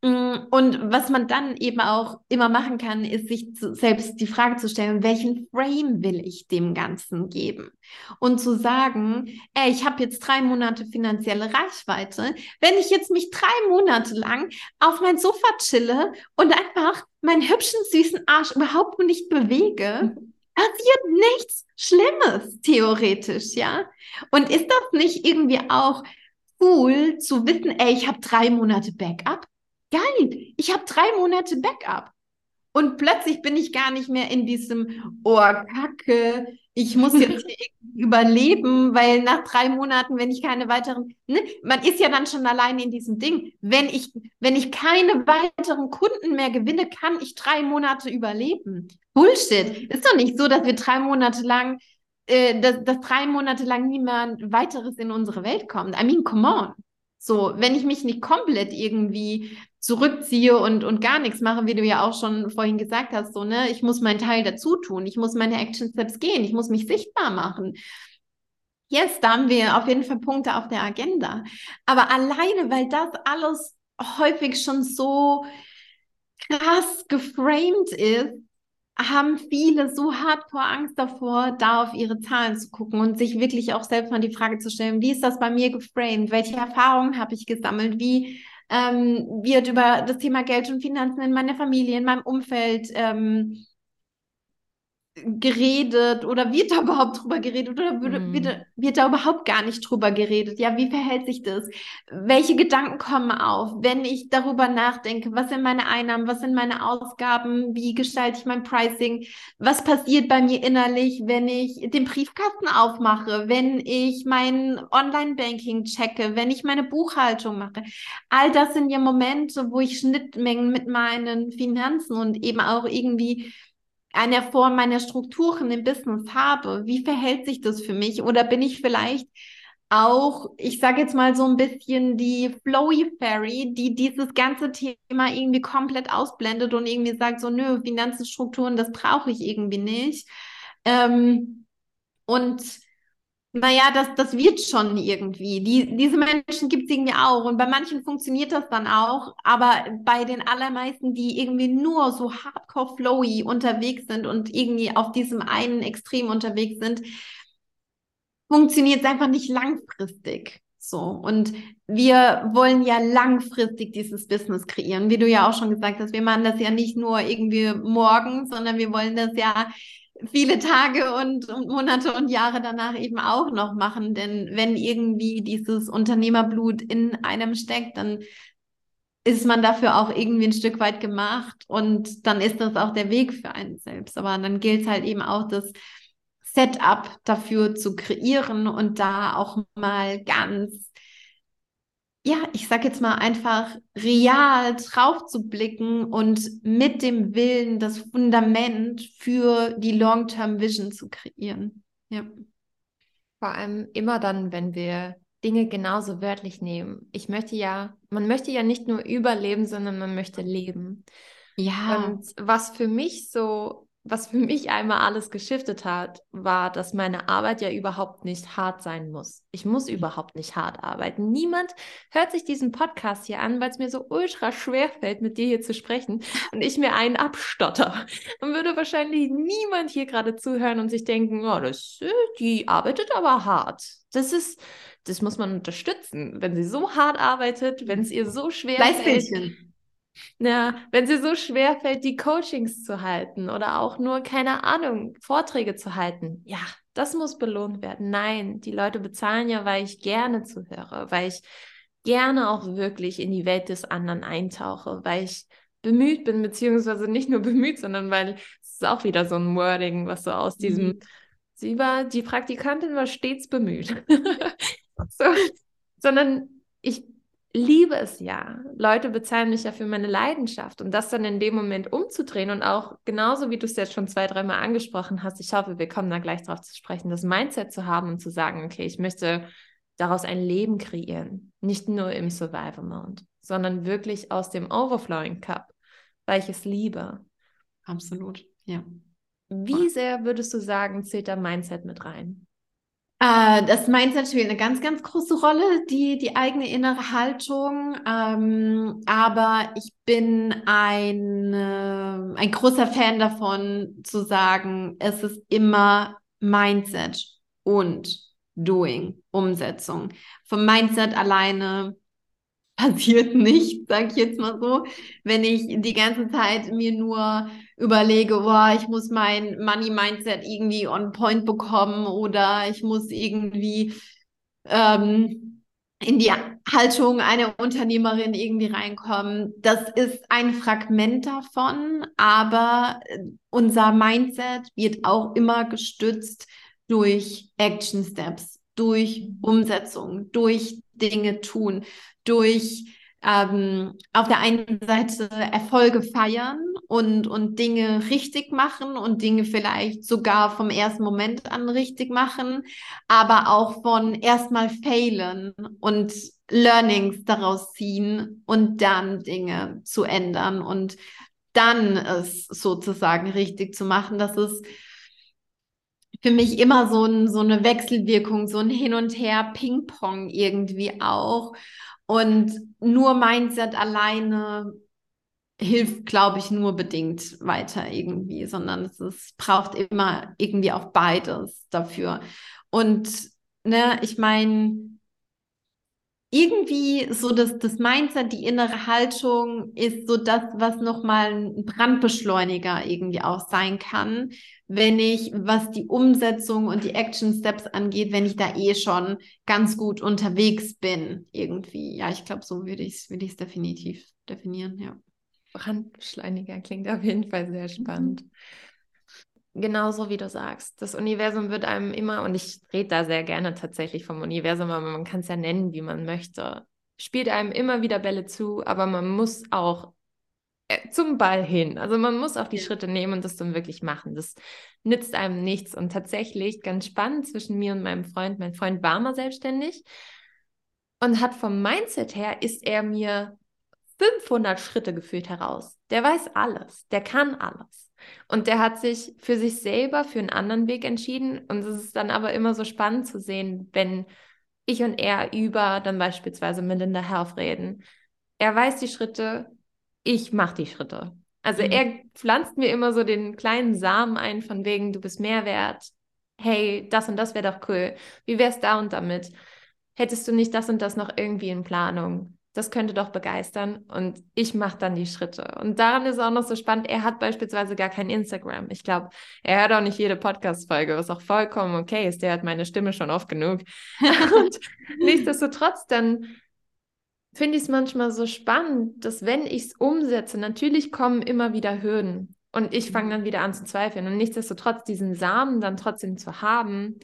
Mm, und was man dann eben auch immer machen kann, ist sich zu, selbst die Frage zu stellen, welchen Frame will ich dem Ganzen geben? Und zu sagen, ey, ich habe jetzt drei Monate finanzielle Reichweite. Wenn ich jetzt mich drei Monate lang auf mein Sofa chille und einfach meinen hübschen, süßen Arsch überhaupt nicht bewege, passiert nichts Schlimmes, theoretisch, ja? Und ist das nicht irgendwie auch cool zu wissen, ey, ich habe drei Monate Backup? Geil, ich habe drei Monate Backup. Und plötzlich bin ich gar nicht mehr in diesem, oh, Kacke, ich muss jetzt überleben, weil nach drei Monaten, wenn ich keine weiteren, ne, man ist ja dann schon alleine in diesem Ding. Wenn ich, wenn ich keine weiteren Kunden mehr gewinne, kann ich drei Monate überleben. Bullshit. Ist doch nicht so, dass wir drei Monate lang, äh, dass, dass drei Monate lang niemand weiteres in unsere Welt kommt. I mean, come on. So, wenn ich mich nicht komplett irgendwie zurückziehe und, und gar nichts mache, wie du ja auch schon vorhin gesagt hast, so, ne, ich muss meinen Teil dazu tun, ich muss meine Action Steps gehen, ich muss mich sichtbar machen. Yes, da haben wir auf jeden Fall Punkte auf der Agenda. Aber alleine, weil das alles häufig schon so krass geframed ist, haben viele so hardcore Angst davor, da auf ihre Zahlen zu gucken und sich wirklich auch selbst mal die Frage zu stellen, wie ist das bei mir geframed? Welche Erfahrungen habe ich gesammelt? Wie ähm, wird über das Thema Geld und Finanzen in meiner Familie, in meinem Umfeld ähm, geredet oder wird da überhaupt drüber geredet oder wird, mm. wird, wird, da überhaupt gar nicht drüber geredet? Ja, wie verhält sich das? Welche Gedanken kommen auf, wenn ich darüber nachdenke? Was sind meine Einnahmen? Was sind meine Ausgaben? Wie gestalte ich mein Pricing? Was passiert bei mir innerlich, wenn ich den Briefkasten aufmache, wenn ich mein Online-Banking checke, wenn ich meine Buchhaltung mache? All das sind ja Momente, wo ich Schnittmengen mit meinen Finanzen und eben auch irgendwie eine Form meiner Strukturen im Business habe, wie verhält sich das für mich? Oder bin ich vielleicht auch, ich sage jetzt mal so ein bisschen die Flowy Fairy, die dieses ganze Thema irgendwie komplett ausblendet und irgendwie sagt so, nö, Finanzstrukturen, das brauche ich irgendwie nicht. Ähm, und naja, das, das wird schon irgendwie. Die, diese Menschen gibt es irgendwie auch. Und bei manchen funktioniert das dann auch. Aber bei den allermeisten, die irgendwie nur so hardcore flowy unterwegs sind und irgendwie auf diesem einen Extrem unterwegs sind, funktioniert es einfach nicht langfristig. So. Und wir wollen ja langfristig dieses Business kreieren. Wie du ja auch schon gesagt hast, wir machen das ja nicht nur irgendwie morgen, sondern wir wollen das ja viele Tage und, und, Monate und Jahre danach eben auch noch machen. Denn wenn irgendwie dieses Unternehmerblut in einem steckt, dann ist man dafür auch irgendwie ein Stück weit gemacht und dann ist das auch der Weg für einen selbst. Aber dann gilt es halt eben auch, das Setup dafür zu kreieren und da auch mal ganz ja, ich sag jetzt mal einfach real drauf zu blicken und mit dem Willen das Fundament für die Long-Term Vision zu kreieren. Ja.
Vor allem immer dann, wenn wir Dinge genauso wörtlich nehmen. Ich möchte ja, man möchte ja nicht nur überleben, sondern man möchte leben. Ja. Und was für mich so was für mich einmal alles geschiftet hat, war, dass meine Arbeit ja überhaupt nicht hart sein muss. Ich muss mhm. überhaupt nicht hart arbeiten. Niemand hört sich diesen Podcast hier an, weil es mir so ultra schwer fällt, mit dir hier zu sprechen und ich mir einen abstotter. Dann würde wahrscheinlich niemand hier gerade zuhören und sich denken, oh, das, äh, die arbeitet aber hart. Das ist, das muss man unterstützen. Wenn sie so hart arbeitet, wenn es ihr so schwer
fällt
Ja, wenn sie so schwer fällt, die Coachings zu halten oder auch nur, keine Ahnung, Vorträge zu halten. Ja, das muss belohnt werden. Nein, die Leute bezahlen ja, weil ich gerne zuhöre, weil ich gerne auch wirklich in die Welt des anderen eintauche, weil ich bemüht bin, beziehungsweise nicht nur bemüht, sondern weil es ist auch wieder so ein Wording, was so aus diesem, mhm. sie war, die Praktikantin war stets bemüht. so, sondern ich liebe es ja. Leute bezahlen mich ja für meine Leidenschaft und das dann in dem Moment umzudrehen und auch genauso wie du es jetzt schon zwei, dreimal angesprochen hast, ich hoffe, wir kommen da gleich drauf zu sprechen, das Mindset zu haben und zu sagen, okay, ich möchte daraus ein Leben kreieren, nicht nur im Survival Mode, sondern wirklich aus dem Overflowing Cup, weil ich es liebe.
Absolut, ja.
Wie sehr würdest du sagen, zählt da Mindset mit rein?
Äh, das Mindset spielt eine ganz, ganz große Rolle, die, die eigene innere Haltung. Ähm, aber ich bin ein, äh, ein großer Fan davon, zu sagen, es ist immer Mindset und Doing, Umsetzung. Vom Mindset alleine passiert nichts, sag ich jetzt mal so. Wenn ich die ganze Zeit mir nur überlege, boah, ich muss mein Money Mindset irgendwie on point bekommen oder ich muss irgendwie ähm, in die Haltung einer Unternehmerin irgendwie reinkommen. Das ist ein Fragment davon, aber unser Mindset wird auch immer gestützt durch Action Steps, durch Umsetzung, durch Dinge tun, durch ähm, auf der einen Seite Erfolge feiern und, und Dinge richtig machen und Dinge vielleicht sogar vom ersten Moment an richtig machen, aber auch von erstmal failen und Learnings daraus ziehen und dann Dinge zu ändern und dann es sozusagen richtig zu machen. Das ist für mich immer so, ein, so eine Wechselwirkung, so ein Hin und Her, Ping-Pong irgendwie auch. Und nur Mindset alleine hilft, glaube ich, nur bedingt weiter irgendwie, sondern es ist, braucht immer irgendwie auch beides dafür. Und ne, ich meine, irgendwie so das, das Mindset, die innere Haltung ist so das, was nochmal ein Brandbeschleuniger irgendwie auch sein kann, wenn ich, was die Umsetzung und die Action Steps angeht, wenn ich da eh schon ganz gut unterwegs bin, irgendwie. Ja, ich glaube, so würde ich es würde definitiv definieren, ja.
Brandbeschleuniger klingt auf jeden Fall sehr spannend. Mhm genauso wie du sagst. Das Universum wird einem immer, und ich rede da sehr gerne tatsächlich vom Universum, aber man kann es ja nennen, wie man möchte, spielt einem immer wieder Bälle zu, aber man muss auch äh, zum Ball hin. Also man muss auch die ja. Schritte nehmen und das dann wirklich machen. Das nützt einem nichts. Und tatsächlich ganz spannend zwischen mir und meinem Freund. Mein Freund war mal selbstständig und hat vom Mindset her ist er mir 500 Schritte gefühlt heraus. Der weiß alles, der kann alles. Und der hat sich für sich selber für einen anderen Weg entschieden. Und es ist dann aber immer so spannend zu sehen, wenn ich und er über dann beispielsweise Melinda Health reden. Er weiß die Schritte, ich mache die Schritte. Also mhm. er pflanzt mir immer so den kleinen Samen ein, von wegen, du bist mehr wert. Hey, das und das wäre doch cool. Wie wär's da und damit? Hättest du nicht das und das noch irgendwie in Planung? Das könnte doch begeistern und ich mache dann die Schritte. Und daran ist auch noch so spannend, er hat beispielsweise gar kein Instagram. Ich glaube, er hört auch nicht jede Podcast-Folge, was auch vollkommen okay ist. Der hat meine Stimme schon oft genug. und nichtsdestotrotz, dann finde ich es manchmal so spannend, dass wenn ich es umsetze, natürlich kommen immer wieder Hürden. Und ich fange mhm. dann wieder an zu zweifeln. Und nichtsdestotrotz diesen Samen dann trotzdem zu haben,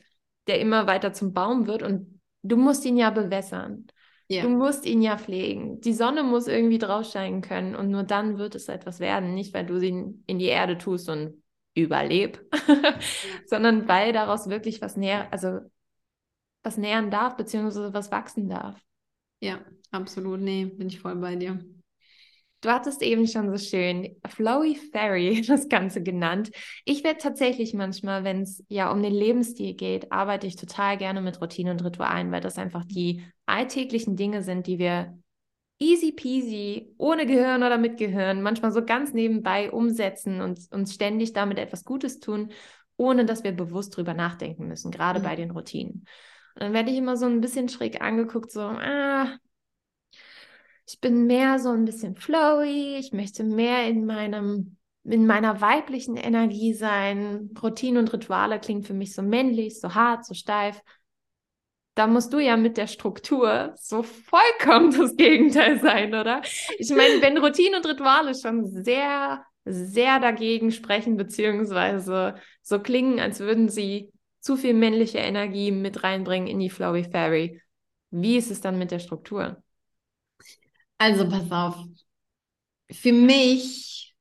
der immer weiter zum Baum wird. Und du musst ihn ja bewässern. Ja. Du musst ihn ja pflegen. Die Sonne muss irgendwie drauf scheinen können und nur dann wird es etwas werden. Nicht, weil du sie in die Erde tust und überleb, sondern weil daraus wirklich was näher, also was nähern darf, beziehungsweise was wachsen darf.
Ja, absolut. Nee, bin ich voll bei dir.
Du hattest eben schon so schön Flowy Fairy das Ganze genannt. Ich werde tatsächlich manchmal, wenn es ja um den Lebensstil geht, arbeite ich total gerne mit Routinen und Ritualen, weil das einfach die alltäglichen Dinge sind, die wir easy peasy, ohne Gehirn oder mit Gehirn, manchmal so ganz nebenbei umsetzen und uns ständig damit etwas Gutes tun, ohne dass wir bewusst drüber nachdenken müssen, gerade mhm. bei den Routinen. Und dann werde ich immer so ein bisschen schräg angeguckt, so, ah, ich bin mehr so ein bisschen flowy, ich möchte mehr in meinem in meiner weiblichen Energie sein. Routine und Rituale klingen für mich so männlich, so hart, so steif. Da musst du ja mit der Struktur so vollkommen das Gegenteil sein, oder? Ich meine, wenn Routine und Rituale schon sehr, sehr dagegen sprechen, beziehungsweise so klingen, als würden sie zu viel männliche Energie mit reinbringen in die Flowy Fairy, wie ist es dann mit der Struktur?
Also pass auf. Für mich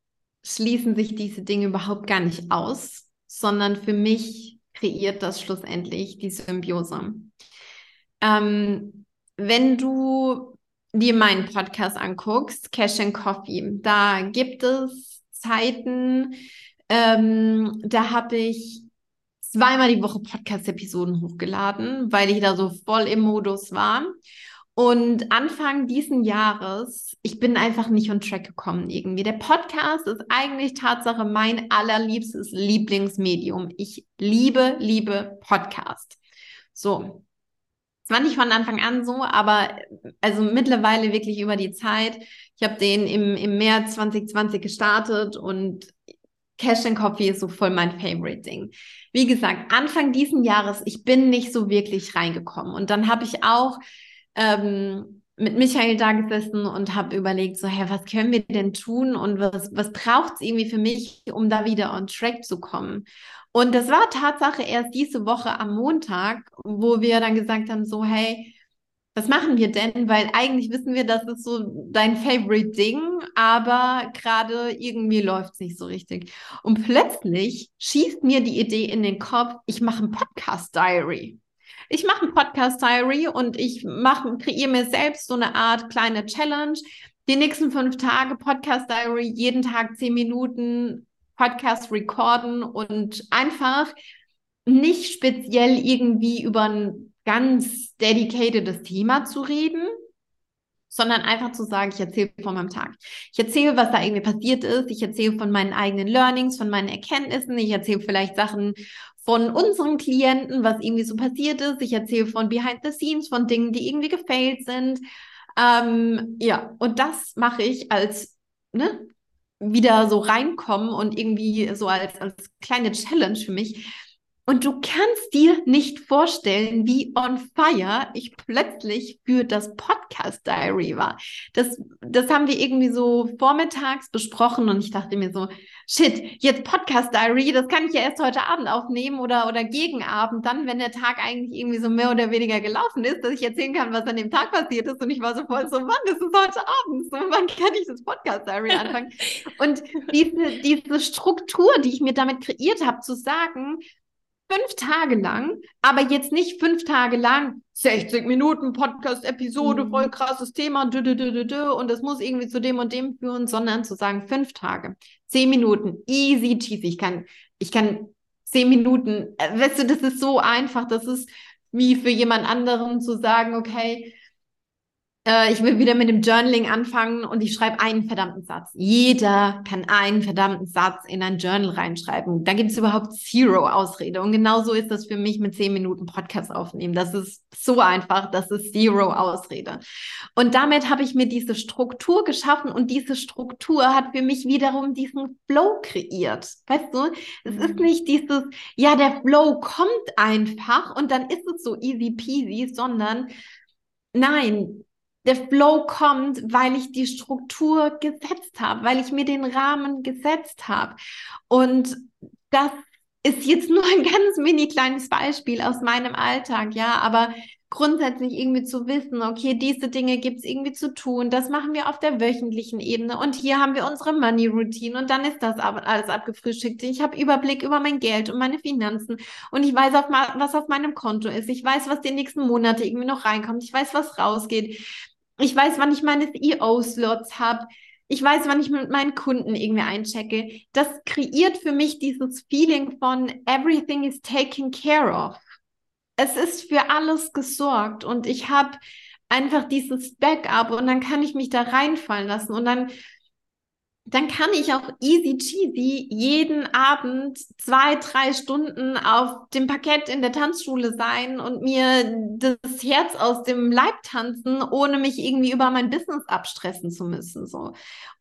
schließen sich diese Dinge überhaupt gar nicht aus, sondern für mich kreiert das schlussendlich die Symbiose. Ähm, wenn du dir meinen Podcast anguckst, Cash and Coffee, da gibt es Zeiten, ähm, da habe ich zweimal die Woche Podcast-Episoden hochgeladen, weil ich da so voll im Modus war. Und Anfang diesen Jahres, ich bin einfach nicht on track gekommen irgendwie. Der Podcast ist eigentlich Tatsache mein allerliebstes Lieblingsmedium. Ich liebe, liebe Podcast. So. Es war nicht von Anfang an so, aber also mittlerweile wirklich über die Zeit. Ich habe den im, im März 2020 gestartet und Cash and Coffee ist so voll mein Favorite Ding. Wie gesagt, Anfang diesen Jahres, ich bin nicht so wirklich reingekommen. Und dann habe ich auch ähm, mit Michael da gesessen und habe überlegt, so, hä, was können wir denn tun und was, was braucht es irgendwie für mich, um da wieder on track zu kommen? Und das war Tatsache erst diese Woche am Montag, wo wir dann gesagt haben, so, hey, was machen wir denn? Weil eigentlich wissen wir, das ist so dein Favorite Ding, aber gerade irgendwie läuft es nicht so richtig. Und plötzlich schießt mir die Idee in den Kopf, ich mache ein Podcast-Diary ich mache ein Podcast Diary und ich mache, kreiere mir selbst so eine Art kleine Challenge. Die nächsten fünf Tage Podcast Diary, jeden Tag zehn Minuten Podcast recorden und einfach nicht speziell irgendwie über ein ganz dedicatedes Thema zu reden, sondern einfach zu sagen, ich erzähle von meinem Tag. Ich erzähle, was da irgendwie passiert ist. Ich erzähle von meinen eigenen Learnings, von meinen Erkenntnissen. Ich erzähle vielleicht Sachen von unseren Klienten, was irgendwie so passiert ist. Ich erzähle von Behind the Scenes, von Dingen, die irgendwie gefailt sind. Ähm, ja, und das mache ich als ne, wieder so reinkommen und irgendwie so als, als kleine Challenge für mich. Und du kannst dir nicht vorstellen, wie on fire ich plötzlich für das Podcast Diary war. Das, das haben wir irgendwie so vormittags besprochen und ich dachte mir so, shit, jetzt Podcast Diary, das kann ich ja erst heute Abend aufnehmen oder, oder gegen Abend, dann, wenn der Tag eigentlich irgendwie so mehr oder weniger gelaufen ist, dass ich erzählen kann, was an dem Tag passiert ist. Und ich war so voll so, das ist heute Abend, so, wann kann ich das Podcast Diary anfangen? und diese, diese Struktur, die ich mir damit kreiert habe, zu sagen, fünf Tage lang, aber jetzt nicht fünf Tage lang, 60 Minuten Podcast-Episode, mhm. voll krasses Thema, dü, dü, dü, und das muss irgendwie zu dem und dem führen, sondern zu sagen, fünf Tage, zehn Minuten, easy cheesy. Ich kann, ich kann zehn Minuten, äh, weißt du, das ist so einfach, das ist wie für jemand anderen zu sagen, okay, ich will wieder mit dem Journaling anfangen und ich schreibe einen verdammten Satz. Jeder kann einen verdammten Satz in ein Journal reinschreiben. Da gibt es überhaupt zero Ausrede. Und genauso ist das für mich mit zehn Minuten Podcast aufnehmen. Das ist so einfach, das ist zero Ausrede. Und damit habe ich mir diese Struktur geschaffen und diese Struktur hat für mich wiederum diesen Flow kreiert. Weißt du, es ist mhm. nicht dieses, ja, der Flow kommt einfach und dann ist es so easy peasy, sondern Nein, der Flow kommt, weil ich die Struktur gesetzt habe, weil ich mir den Rahmen gesetzt habe. Und das ist jetzt nur ein ganz mini kleines Beispiel aus meinem Alltag, ja, aber grundsätzlich irgendwie zu wissen, okay, diese Dinge gibt es irgendwie zu tun, das machen wir auf der wöchentlichen Ebene und hier haben wir unsere Money Routine und dann ist das alles abgefrühstückt. Ich habe Überblick über mein Geld und meine Finanzen und ich weiß, auf was auf meinem Konto ist. Ich weiß, was die nächsten Monate irgendwie noch reinkommt. Ich weiß, was rausgeht. Ich weiß, wann ich meine EO-Slots habe. Ich weiß, wann ich mit meinen Kunden irgendwie einchecke. Das kreiert für mich dieses Feeling von everything is taken care of. Es ist für alles gesorgt und ich habe einfach dieses Backup und dann kann ich mich da reinfallen lassen und dann dann kann ich auch easy cheesy jeden Abend zwei, drei Stunden auf dem Parkett in der Tanzschule sein und mir das Herz aus dem Leib tanzen, ohne mich irgendwie über mein Business abstressen zu müssen. So.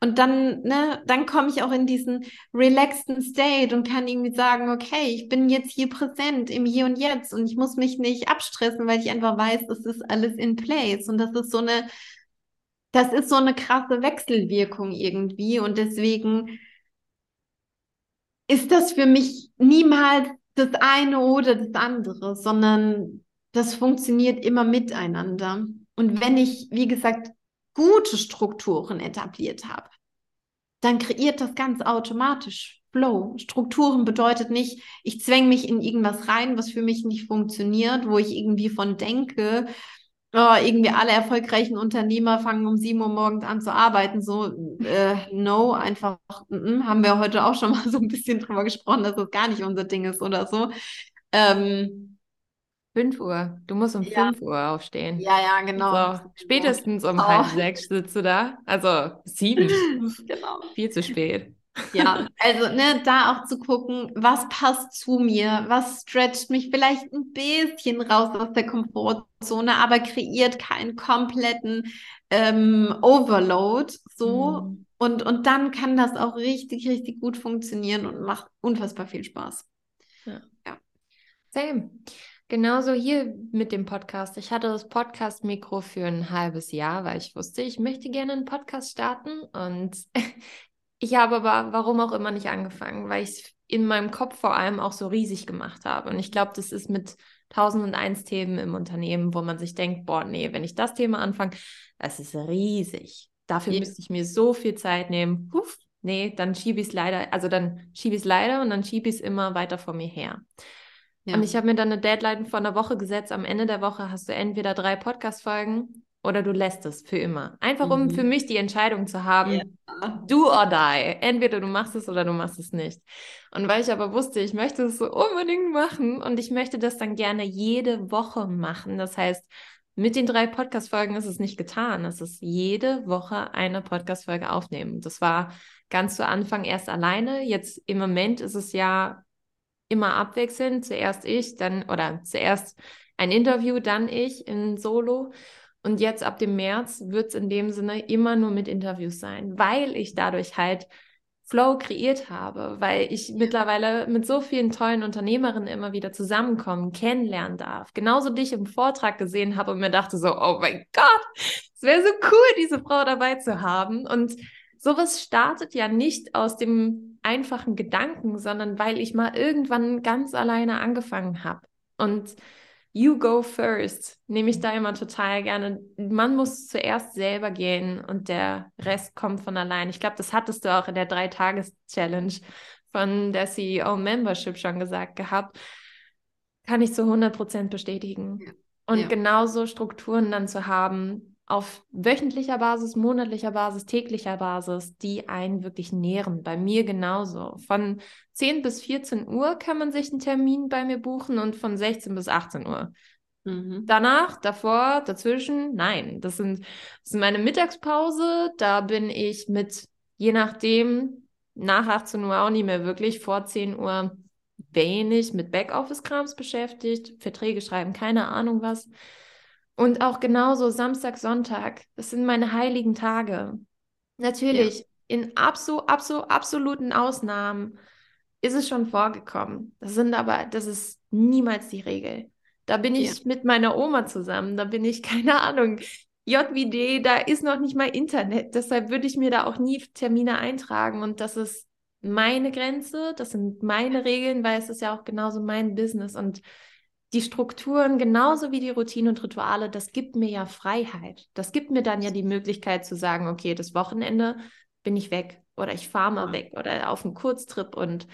Und dann, ne, dann komme ich auch in diesen relaxten State und kann irgendwie sagen, okay, ich bin jetzt hier präsent im Hier und Jetzt und ich muss mich nicht abstressen, weil ich einfach weiß, es ist alles in place. Und das ist so eine das ist so eine krasse Wechselwirkung irgendwie und deswegen ist das für mich niemals das eine oder das andere, sondern das funktioniert immer miteinander. Und wenn ich, wie gesagt, gute Strukturen etabliert habe, dann kreiert das ganz automatisch Flow. Strukturen bedeutet nicht, ich zwänge mich in irgendwas rein, was für mich nicht funktioniert, wo ich irgendwie von denke, oh, irgendwie alle erfolgreichen Unternehmer fangen um 7 Uhr morgens an zu arbeiten. So, äh, no, einfach, mm, haben wir heute auch schon mal so ein bisschen drüber gesprochen, dass das gar nicht unser Ding ist oder so. Ähm,
5 Uhr. Du musst um ja. 5 Uhr aufstehen.
Ja, ja, genau.
So, spätestens um oh. halb sechs sitzt du da. Also sieben. genau. Viel zu spät.
Ja, also ne, da auch zu gucken, was passt zu mir, was stretcht mich vielleicht ein bisschen raus aus der Komfortzone, aber kreiert keinen kompletten ähm, Overload so. Mhm. Und, und dann kann das auch richtig, richtig gut funktionieren und macht unfassbar viel Spaß.
Ja. ja. Same. Genauso hier mit dem Podcast. Ich hatte das Podcast-Mikro für ein halbes Jahr, weil ich wusste, ich möchte gerne einen Podcast starten und Ich habe aber, warum auch immer, nicht angefangen, weil ich es in meinem Kopf vor allem auch so riesig gemacht habe. Und ich glaube, das ist mit 1001 Themen im Unternehmen, wo man sich denkt, boah, nee, wenn ich das Thema anfange, das ist riesig. Dafür ja. müsste ich mir so viel Zeit nehmen. Puff, nee, dann schiebe ich es leider, also dann schiebe ich es leider und dann schiebe ich es immer weiter vor mir her. Ja. Und ich habe mir dann eine Deadline von einer Woche gesetzt. Am Ende der Woche hast du entweder drei Podcast-Folgen oder du lässt es für immer. Einfach um mhm. für mich die Entscheidung zu haben, ja. do or die. Entweder du machst es oder du machst es nicht. Und weil ich aber wusste, ich möchte es so unbedingt machen und ich möchte das dann gerne jede Woche machen. Das heißt, mit den drei Podcast-Folgen ist es nicht getan. Es ist jede Woche eine Podcast-Folge aufnehmen. Das war ganz zu Anfang erst alleine. Jetzt im Moment ist es ja immer abwechselnd. Zuerst ich, dann oder zuerst ein Interview, dann ich in Solo. Und jetzt ab dem März wird es in dem Sinne immer nur mit Interviews sein, weil ich dadurch halt Flow kreiert habe, weil ich mittlerweile mit so vielen tollen Unternehmerinnen immer wieder zusammenkommen, kennenlernen darf. Genauso dich im Vortrag gesehen habe und mir dachte so, oh mein Gott, es wäre so cool, diese Frau dabei zu haben. Und sowas startet ja nicht aus dem einfachen Gedanken, sondern weil ich mal irgendwann ganz alleine angefangen habe. Und You go first, nehme ich da immer total gerne. Man muss zuerst selber gehen und der Rest kommt von allein. Ich glaube, das hattest du auch in der Drei-Tages-Challenge von der CEO-Membership schon gesagt gehabt. Kann ich zu 100 Prozent bestätigen. Ja. Und ja. genauso Strukturen dann zu haben, auf wöchentlicher Basis, monatlicher Basis, täglicher Basis, die einen wirklich nähren. Bei mir genauso. Von 10 bis 14 Uhr kann man sich einen Termin bei mir buchen und von 16 bis 18 Uhr. Mhm. Danach, davor, dazwischen, nein. Das sind, das sind meine Mittagspause. Da bin ich mit, je nachdem, nach 18 Uhr auch nicht mehr wirklich, vor 10 Uhr wenig mit Backoffice-Krams beschäftigt, Verträge schreiben, keine Ahnung was. Und auch genauso Samstag, Sonntag, das sind meine heiligen Tage. Natürlich, ja. in abso, abso, absoluten Ausnahmen ist es schon vorgekommen. Das sind aber, das ist niemals die Regel. Da bin ich ja. mit meiner Oma zusammen, da bin ich, keine Ahnung, JWD, da ist noch nicht mal Internet. Deshalb würde ich mir da auch nie Termine eintragen. Und das ist meine Grenze, das sind meine Regeln, weil es ist ja auch genauso mein Business. Und die Strukturen genauso wie die Routinen und Rituale, das gibt mir ja Freiheit. Das gibt mir dann ja die Möglichkeit zu sagen, okay, das Wochenende bin ich weg oder ich fahre mal weg oder auf einen Kurztrip und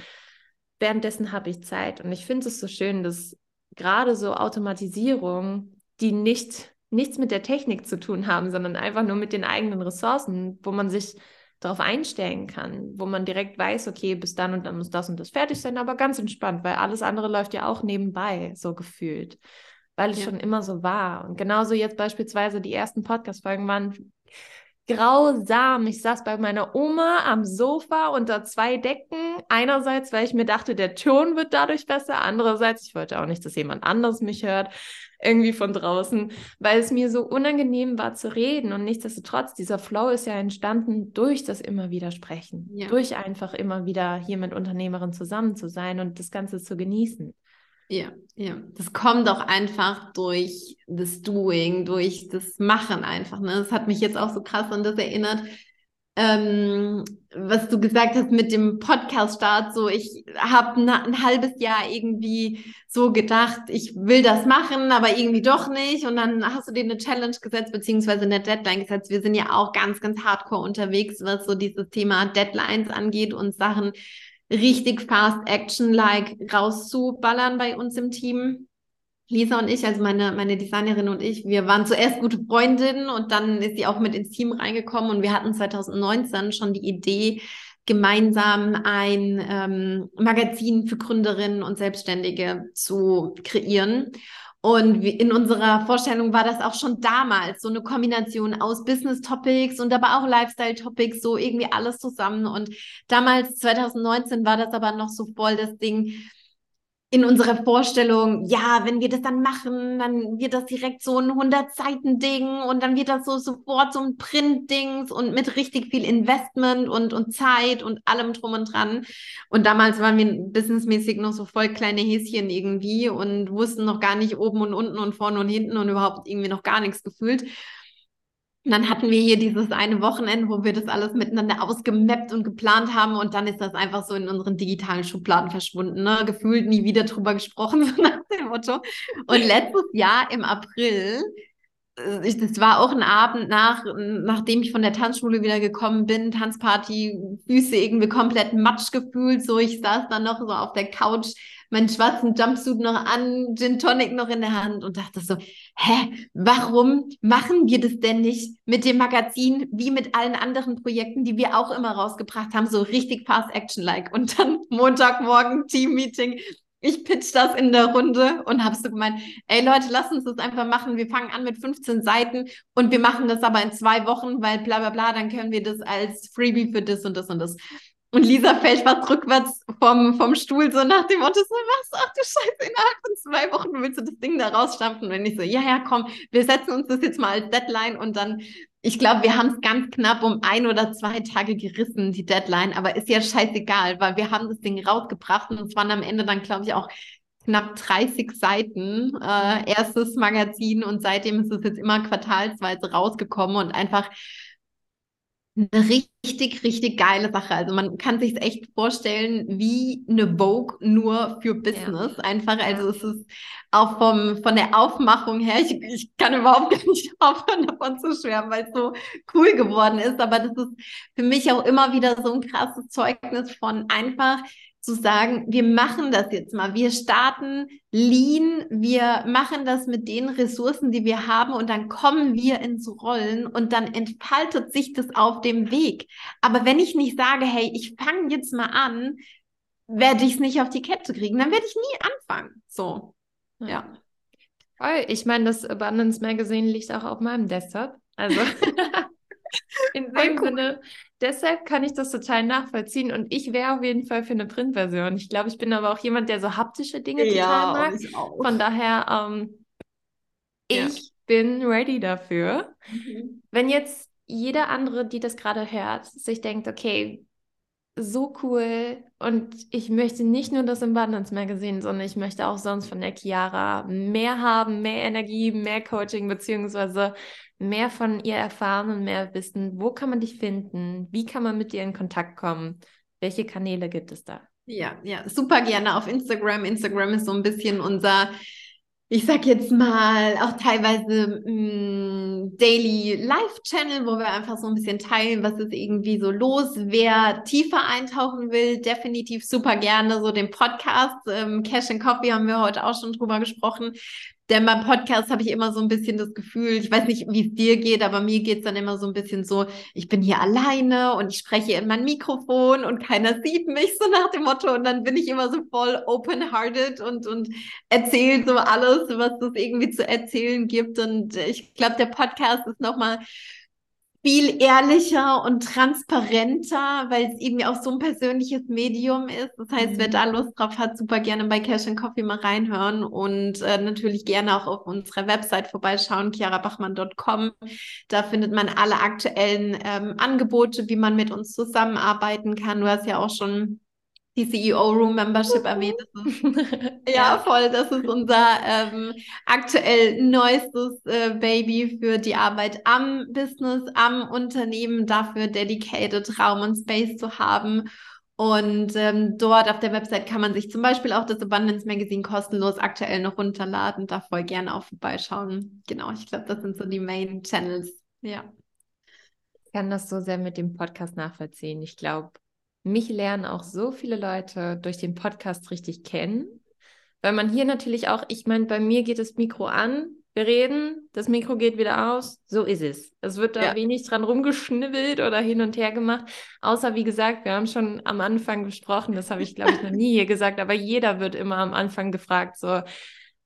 währenddessen habe ich Zeit. Und ich finde es so schön, dass gerade so Automatisierung, die nicht nichts mit der Technik zu tun haben, sondern einfach nur mit den eigenen Ressourcen, wo man sich darauf einstellen kann, wo man direkt weiß, okay, bis dann und dann muss das und das fertig sein, aber ganz entspannt, weil alles andere läuft ja auch nebenbei, so gefühlt, weil es ja. schon immer so war. Und genauso jetzt beispielsweise die ersten Podcast-Folgen waren grausam. Ich saß bei meiner Oma am Sofa unter zwei Decken. Einerseits, weil ich mir dachte, der Ton wird dadurch besser. Andererseits, ich wollte auch nicht, dass jemand anderes mich hört, irgendwie von draußen, weil es mir so unangenehm war zu reden. Und nichtsdestotrotz, dieser Flow ist ja entstanden durch das immer wieder sprechen, ja. durch einfach immer wieder hier mit Unternehmerin zusammen zu sein und das Ganze zu genießen.
Ja, ja. Das kommt auch einfach durch das Doing, durch das Machen einfach. Ne? Das hat mich jetzt auch so krass an das erinnert, ähm, was du gesagt hast mit dem Podcast-Start. So, ich habe ein halbes Jahr irgendwie so gedacht, ich will das machen, aber irgendwie doch nicht. Und dann hast du dir eine Challenge gesetzt, beziehungsweise eine Deadline gesetzt. Wir sind ja auch ganz, ganz hardcore unterwegs, was so dieses Thema Deadlines angeht und Sachen richtig fast Action-like rauszuballern bei uns im Team. Lisa und ich, also meine, meine Designerin und ich, wir waren zuerst gute Freundinnen und dann ist sie auch mit ins Team reingekommen und wir hatten 2019 schon die Idee, gemeinsam ein ähm, Magazin für Gründerinnen und Selbstständige zu kreieren. Und in unserer Vorstellung war das auch schon damals so eine Kombination aus Business Topics und aber auch Lifestyle Topics, so irgendwie alles zusammen. Und damals, 2019, war das aber noch so voll das Ding, in unserer Vorstellung, ja, wenn wir das dann machen, dann wird das direkt so ein 100-Seiten-Ding und dann wird das so sofort so ein Print-Dings und mit richtig viel Investment und, und Zeit und allem drum und dran. Und damals waren wir businessmäßig noch so voll kleine Häschen irgendwie und wussten noch gar nicht oben und unten und vorne und hinten und überhaupt irgendwie noch gar nichts gefühlt. Und dann hatten wir hier dieses eine Wochenende, wo wir das alles miteinander ausgemappt und geplant haben. Und dann ist das einfach so in unseren digitalen Schubladen verschwunden. Ne? Gefühlt nie wieder drüber gesprochen, so nach dem Motto. Und letztes Jahr im April, äh, das war auch ein Abend nach, nachdem ich von der Tanzschule wieder gekommen bin, Tanzparty, Füße irgendwie komplett matsch gefühlt. So, ich saß dann noch so auf der Couch meinen schwarzen Jumpsuit noch an, Gin Tonic noch in der Hand und dachte so, hä, warum machen wir das denn nicht mit dem Magazin wie mit allen anderen Projekten, die wir auch immer rausgebracht haben, so richtig fast action-like. Und dann Montagmorgen Team-Meeting, ich pitch das in der Runde und habe so gemeint, ey Leute, lasst uns das einfach machen. Wir fangen an mit 15 Seiten und wir machen das aber in zwei Wochen, weil bla bla bla, dann können wir das als Freebie für das und das und das. Und Lisa fällt fast rückwärts vom, vom Stuhl, so nach dem Motto, so, was, ach du Scheiße, innerhalb von zwei Wochen willst du das Ding da rausstampfen. Und ich so, ja, ja, komm, wir setzen uns das jetzt mal als Deadline und dann, ich glaube, wir haben es ganz knapp um ein oder zwei Tage gerissen, die Deadline, aber ist ja scheißegal, weil wir haben das Ding rausgebracht und es waren am Ende dann, glaube ich, auch knapp 30 Seiten, äh, erstes Magazin und seitdem ist es jetzt immer quartalsweise rausgekommen und einfach eine richtig, richtig geile Sache. Also man kann sich echt vorstellen, wie eine Vogue nur für Business. Ja. Einfach, also es ist auch vom, von der Aufmachung her, ich, ich kann überhaupt gar nicht aufhören, davon zu schwärmen, weil es so cool geworden ist. Aber das ist für mich auch immer wieder so ein krasses Zeugnis von einfach zu sagen, wir machen das jetzt mal. Wir starten lean, wir machen das mit den Ressourcen, die wir haben und dann kommen wir ins Rollen und dann entfaltet sich das auf dem Weg. Aber wenn ich nicht sage, hey, ich fange jetzt mal an, werde ich es nicht auf die Kette kriegen, dann werde ich nie anfangen. So, ja.
Voll. Ich meine, das Abundance Magazine liegt auch auf meinem Desktop. Also in dem Sinne, deshalb kann ich das total nachvollziehen und ich wäre auf jeden Fall für eine Printversion. Ich glaube, ich bin aber auch jemand, der so haptische Dinge ja, total mag. Von daher, ähm, ja. ich bin ready dafür. Mhm. Wenn jetzt jeder andere, die das gerade hört, sich denkt, okay, so cool und ich möchte nicht nur das Abundance Magazine, sondern ich möchte auch sonst von der Chiara mehr haben, mehr Energie, mehr Coaching, beziehungsweise mehr von ihr erfahren und mehr wissen. Wo kann man dich finden? Wie kann man mit dir in Kontakt kommen? Welche Kanäle gibt es da?
Ja, ja, super gerne auf Instagram. Instagram ist so ein bisschen unser ich sag jetzt mal, auch teilweise mh, mm, Daily Live Channel, wo wir einfach so ein bisschen teilen, was ist irgendwie so los. Wer tiefer eintauchen will, definitiv super gerne so den Podcast. Ähm, Cash and Coffee haben wir heute auch schon drüber gesprochen. Denn beim Podcast habe ich immer so ein bisschen das Gefühl, ich weiß nicht, wie es dir geht, aber mir geht es dann immer so ein bisschen so, ich bin hier alleine und ich spreche in mein Mikrofon und keiner sieht mich, so nach dem Motto. Und dann bin ich immer so voll open-hearted und, und erzähle so alles, was es irgendwie zu erzählen gibt. Und ich glaube, der Podcast ist nochmal viel ehrlicher und transparenter, weil es eben auch so ein persönliches Medium ist. Das heißt, mhm. wer da Lust drauf hat, super gerne bei Cash and Coffee mal reinhören und äh, natürlich gerne auch auf unserer Website vorbeischauen, chiarabachmann.com. Da findet man alle aktuellen ähm, Angebote, wie man mit uns zusammenarbeiten kann. Du hast ja auch schon die CEO Room Membership erwähnt. ja, ja, voll. Das ist unser ähm, aktuell neuestes äh, Baby für die Arbeit am Business, am Unternehmen, dafür dedicated Raum und Space zu haben. Und ähm, dort auf der Website kann man sich zum Beispiel auch das Abundance Magazine kostenlos aktuell noch runterladen. Da voll gerne auch vorbeischauen. Genau, ich glaube, das sind so die Main Channels. Ja.
Ich kann das so sehr mit dem Podcast nachvollziehen. Ich glaube, mich lernen auch so viele Leute durch den Podcast richtig kennen. Weil man hier natürlich auch, ich meine, bei mir geht das Mikro an, wir reden, das Mikro geht wieder aus, so ist es. Es wird da ja. wenig dran rumgeschnibbelt oder hin und her gemacht. Außer, wie gesagt, wir haben schon am Anfang gesprochen, das habe ich, glaube ich, noch nie hier gesagt, aber jeder wird immer am Anfang gefragt, so,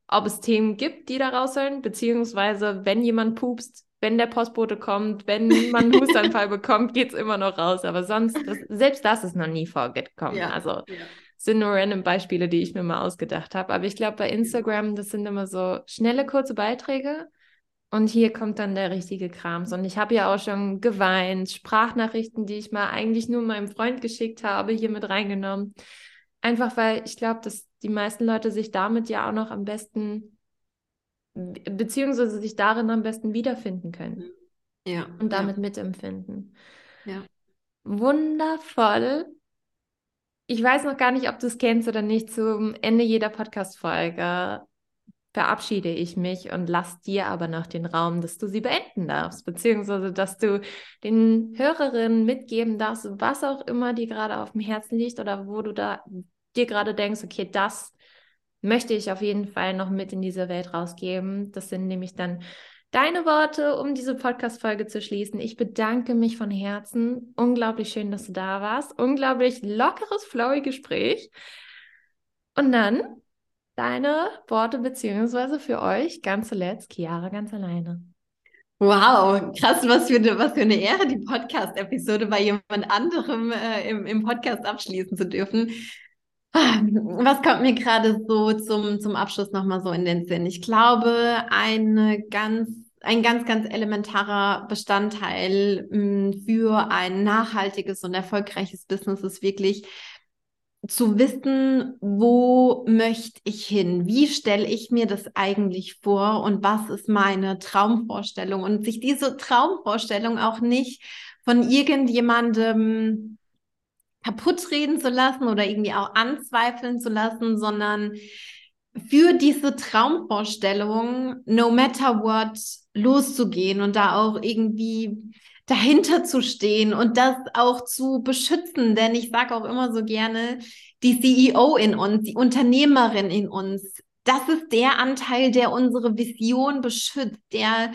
ob es Themen gibt, die da raus sollen, beziehungsweise wenn jemand pupst, wenn der Postbote kommt, wenn man einen Hustanfall bekommt, geht es immer noch raus. Aber sonst, das, selbst das ist noch nie vorgekommen. Ja, also ja. sind nur random Beispiele, die ich mir mal ausgedacht habe. Aber ich glaube, bei Instagram, das sind immer so schnelle, kurze Beiträge. Und hier kommt dann der richtige Krams. Und ich habe ja auch schon geweint, Sprachnachrichten, die ich mal eigentlich nur meinem Freund geschickt habe, hier mit reingenommen. Einfach weil ich glaube, dass die meisten Leute sich damit ja auch noch am besten beziehungsweise sich darin am besten wiederfinden können. Ja. Und damit ja. mitempfinden. Ja. Wundervoll. Ich weiß noch gar nicht, ob du es kennst oder nicht. Zum Ende jeder Podcast-Folge verabschiede ich mich und lass dir aber noch den Raum, dass du sie beenden darfst, beziehungsweise dass du den Hörerinnen mitgeben darfst, was auch immer dir gerade auf dem Herzen liegt oder wo du da dir gerade denkst, okay, das möchte ich auf jeden Fall noch mit in diese Welt rausgeben. Das sind nämlich dann deine Worte, um diese Podcast-Folge zu schließen. Ich bedanke mich von Herzen. Unglaublich schön, dass du da warst. Unglaublich lockeres, flowy Gespräch. Und dann deine Worte beziehungsweise für euch ganz zuletzt, Chiara ganz alleine.
Wow, krass, was für eine, was für eine Ehre, die Podcast-Episode bei jemand anderem äh, im, im Podcast abschließen zu dürfen. Was kommt mir gerade so zum, zum Abschluss nochmal so in den Sinn? Ich glaube, eine ganz, ein ganz, ganz elementarer Bestandteil hm, für ein nachhaltiges und erfolgreiches Business ist wirklich zu wissen, wo möchte ich hin? Wie stelle ich mir das eigentlich vor und was ist meine Traumvorstellung? Und sich diese Traumvorstellung auch nicht von irgendjemandem kaputt reden zu lassen oder irgendwie auch anzweifeln zu lassen, sondern für diese Traumvorstellung, no matter what, loszugehen und da auch irgendwie dahinter zu stehen und das auch zu beschützen. Denn ich sage auch immer so gerne, die CEO in uns, die Unternehmerin in uns, das ist der Anteil, der unsere Vision beschützt, der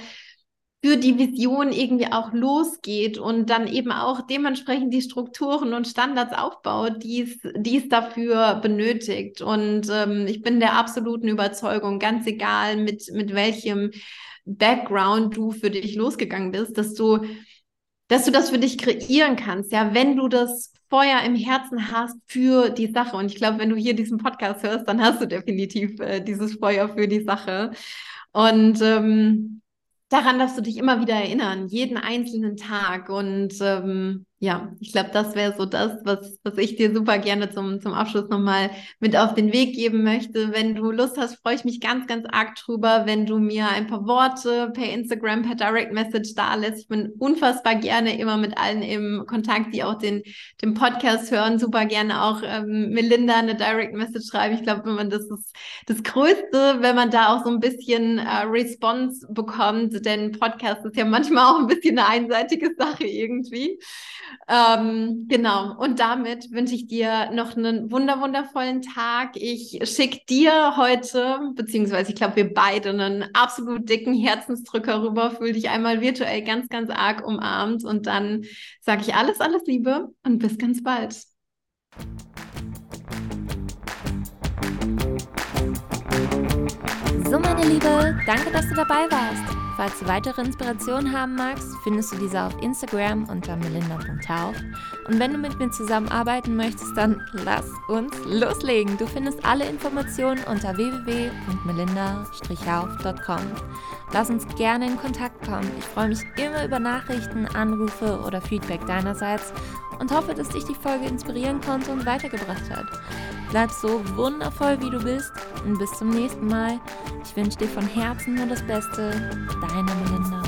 für die Vision irgendwie auch losgeht und dann eben auch dementsprechend die Strukturen und Standards aufbaut, die es, dafür benötigt. Und ähm, ich bin der absoluten Überzeugung, ganz egal mit, mit welchem Background du für dich losgegangen bist, dass du, dass du das für dich kreieren kannst. Ja, wenn du das Feuer im Herzen hast für die Sache. Und ich glaube, wenn du hier diesen Podcast hörst, dann hast du definitiv äh, dieses Feuer für die Sache. Und ähm, daran darfst du dich immer wieder erinnern, jeden einzelnen Tag. Und ähm, ja, ich glaube, das wäre so das, was, was ich dir super gerne zum, zum Abschluss nochmal mit auf den Weg geben möchte. Wenn du Lust hast, freue ich mich ganz, ganz arg drüber, wenn du mir ein paar Worte per Instagram, per Direct Message da lässt. Ich bin unfassbar gerne immer mit allen im Kontakt, die auch den, den Podcast hören. Super gerne auch ähm, Melinda eine Direct Message schreiben. Ich glaube, wenn man das ist das Größte, wenn man da auch so ein bisschen äh, Response bekommt, denn Podcast ist ja manchmal auch ein bisschen eine einseitige Sache irgendwie. Ähm, genau. Und damit wünsche ich dir noch einen wunder wundervollen Tag. Ich schicke dir heute, beziehungsweise ich glaube, wir beide einen absolut dicken Herzensdrücker rüber. Fühl dich einmal virtuell ganz, ganz arg umarmt. Und dann sage ich alles, alles Liebe und bis ganz bald.
So, meine Liebe, danke, dass du dabei warst. Falls du weitere Inspirationen haben magst, findest du diese auf Instagram unter melinda.tauf. Und wenn du mit mir zusammenarbeiten möchtest, dann lass uns loslegen. Du findest alle Informationen unter www.melinda-hauf.com. Lass uns gerne in Kontakt kommen. Ich freue mich immer über Nachrichten, Anrufe oder Feedback deinerseits und hoffe, dass dich die Folge inspirieren konnte und weitergebracht hat. Bleib so wundervoll, wie du bist und bis zum nächsten Mal. Ich wünsche dir von Herzen nur das Beste. Deine Melinda.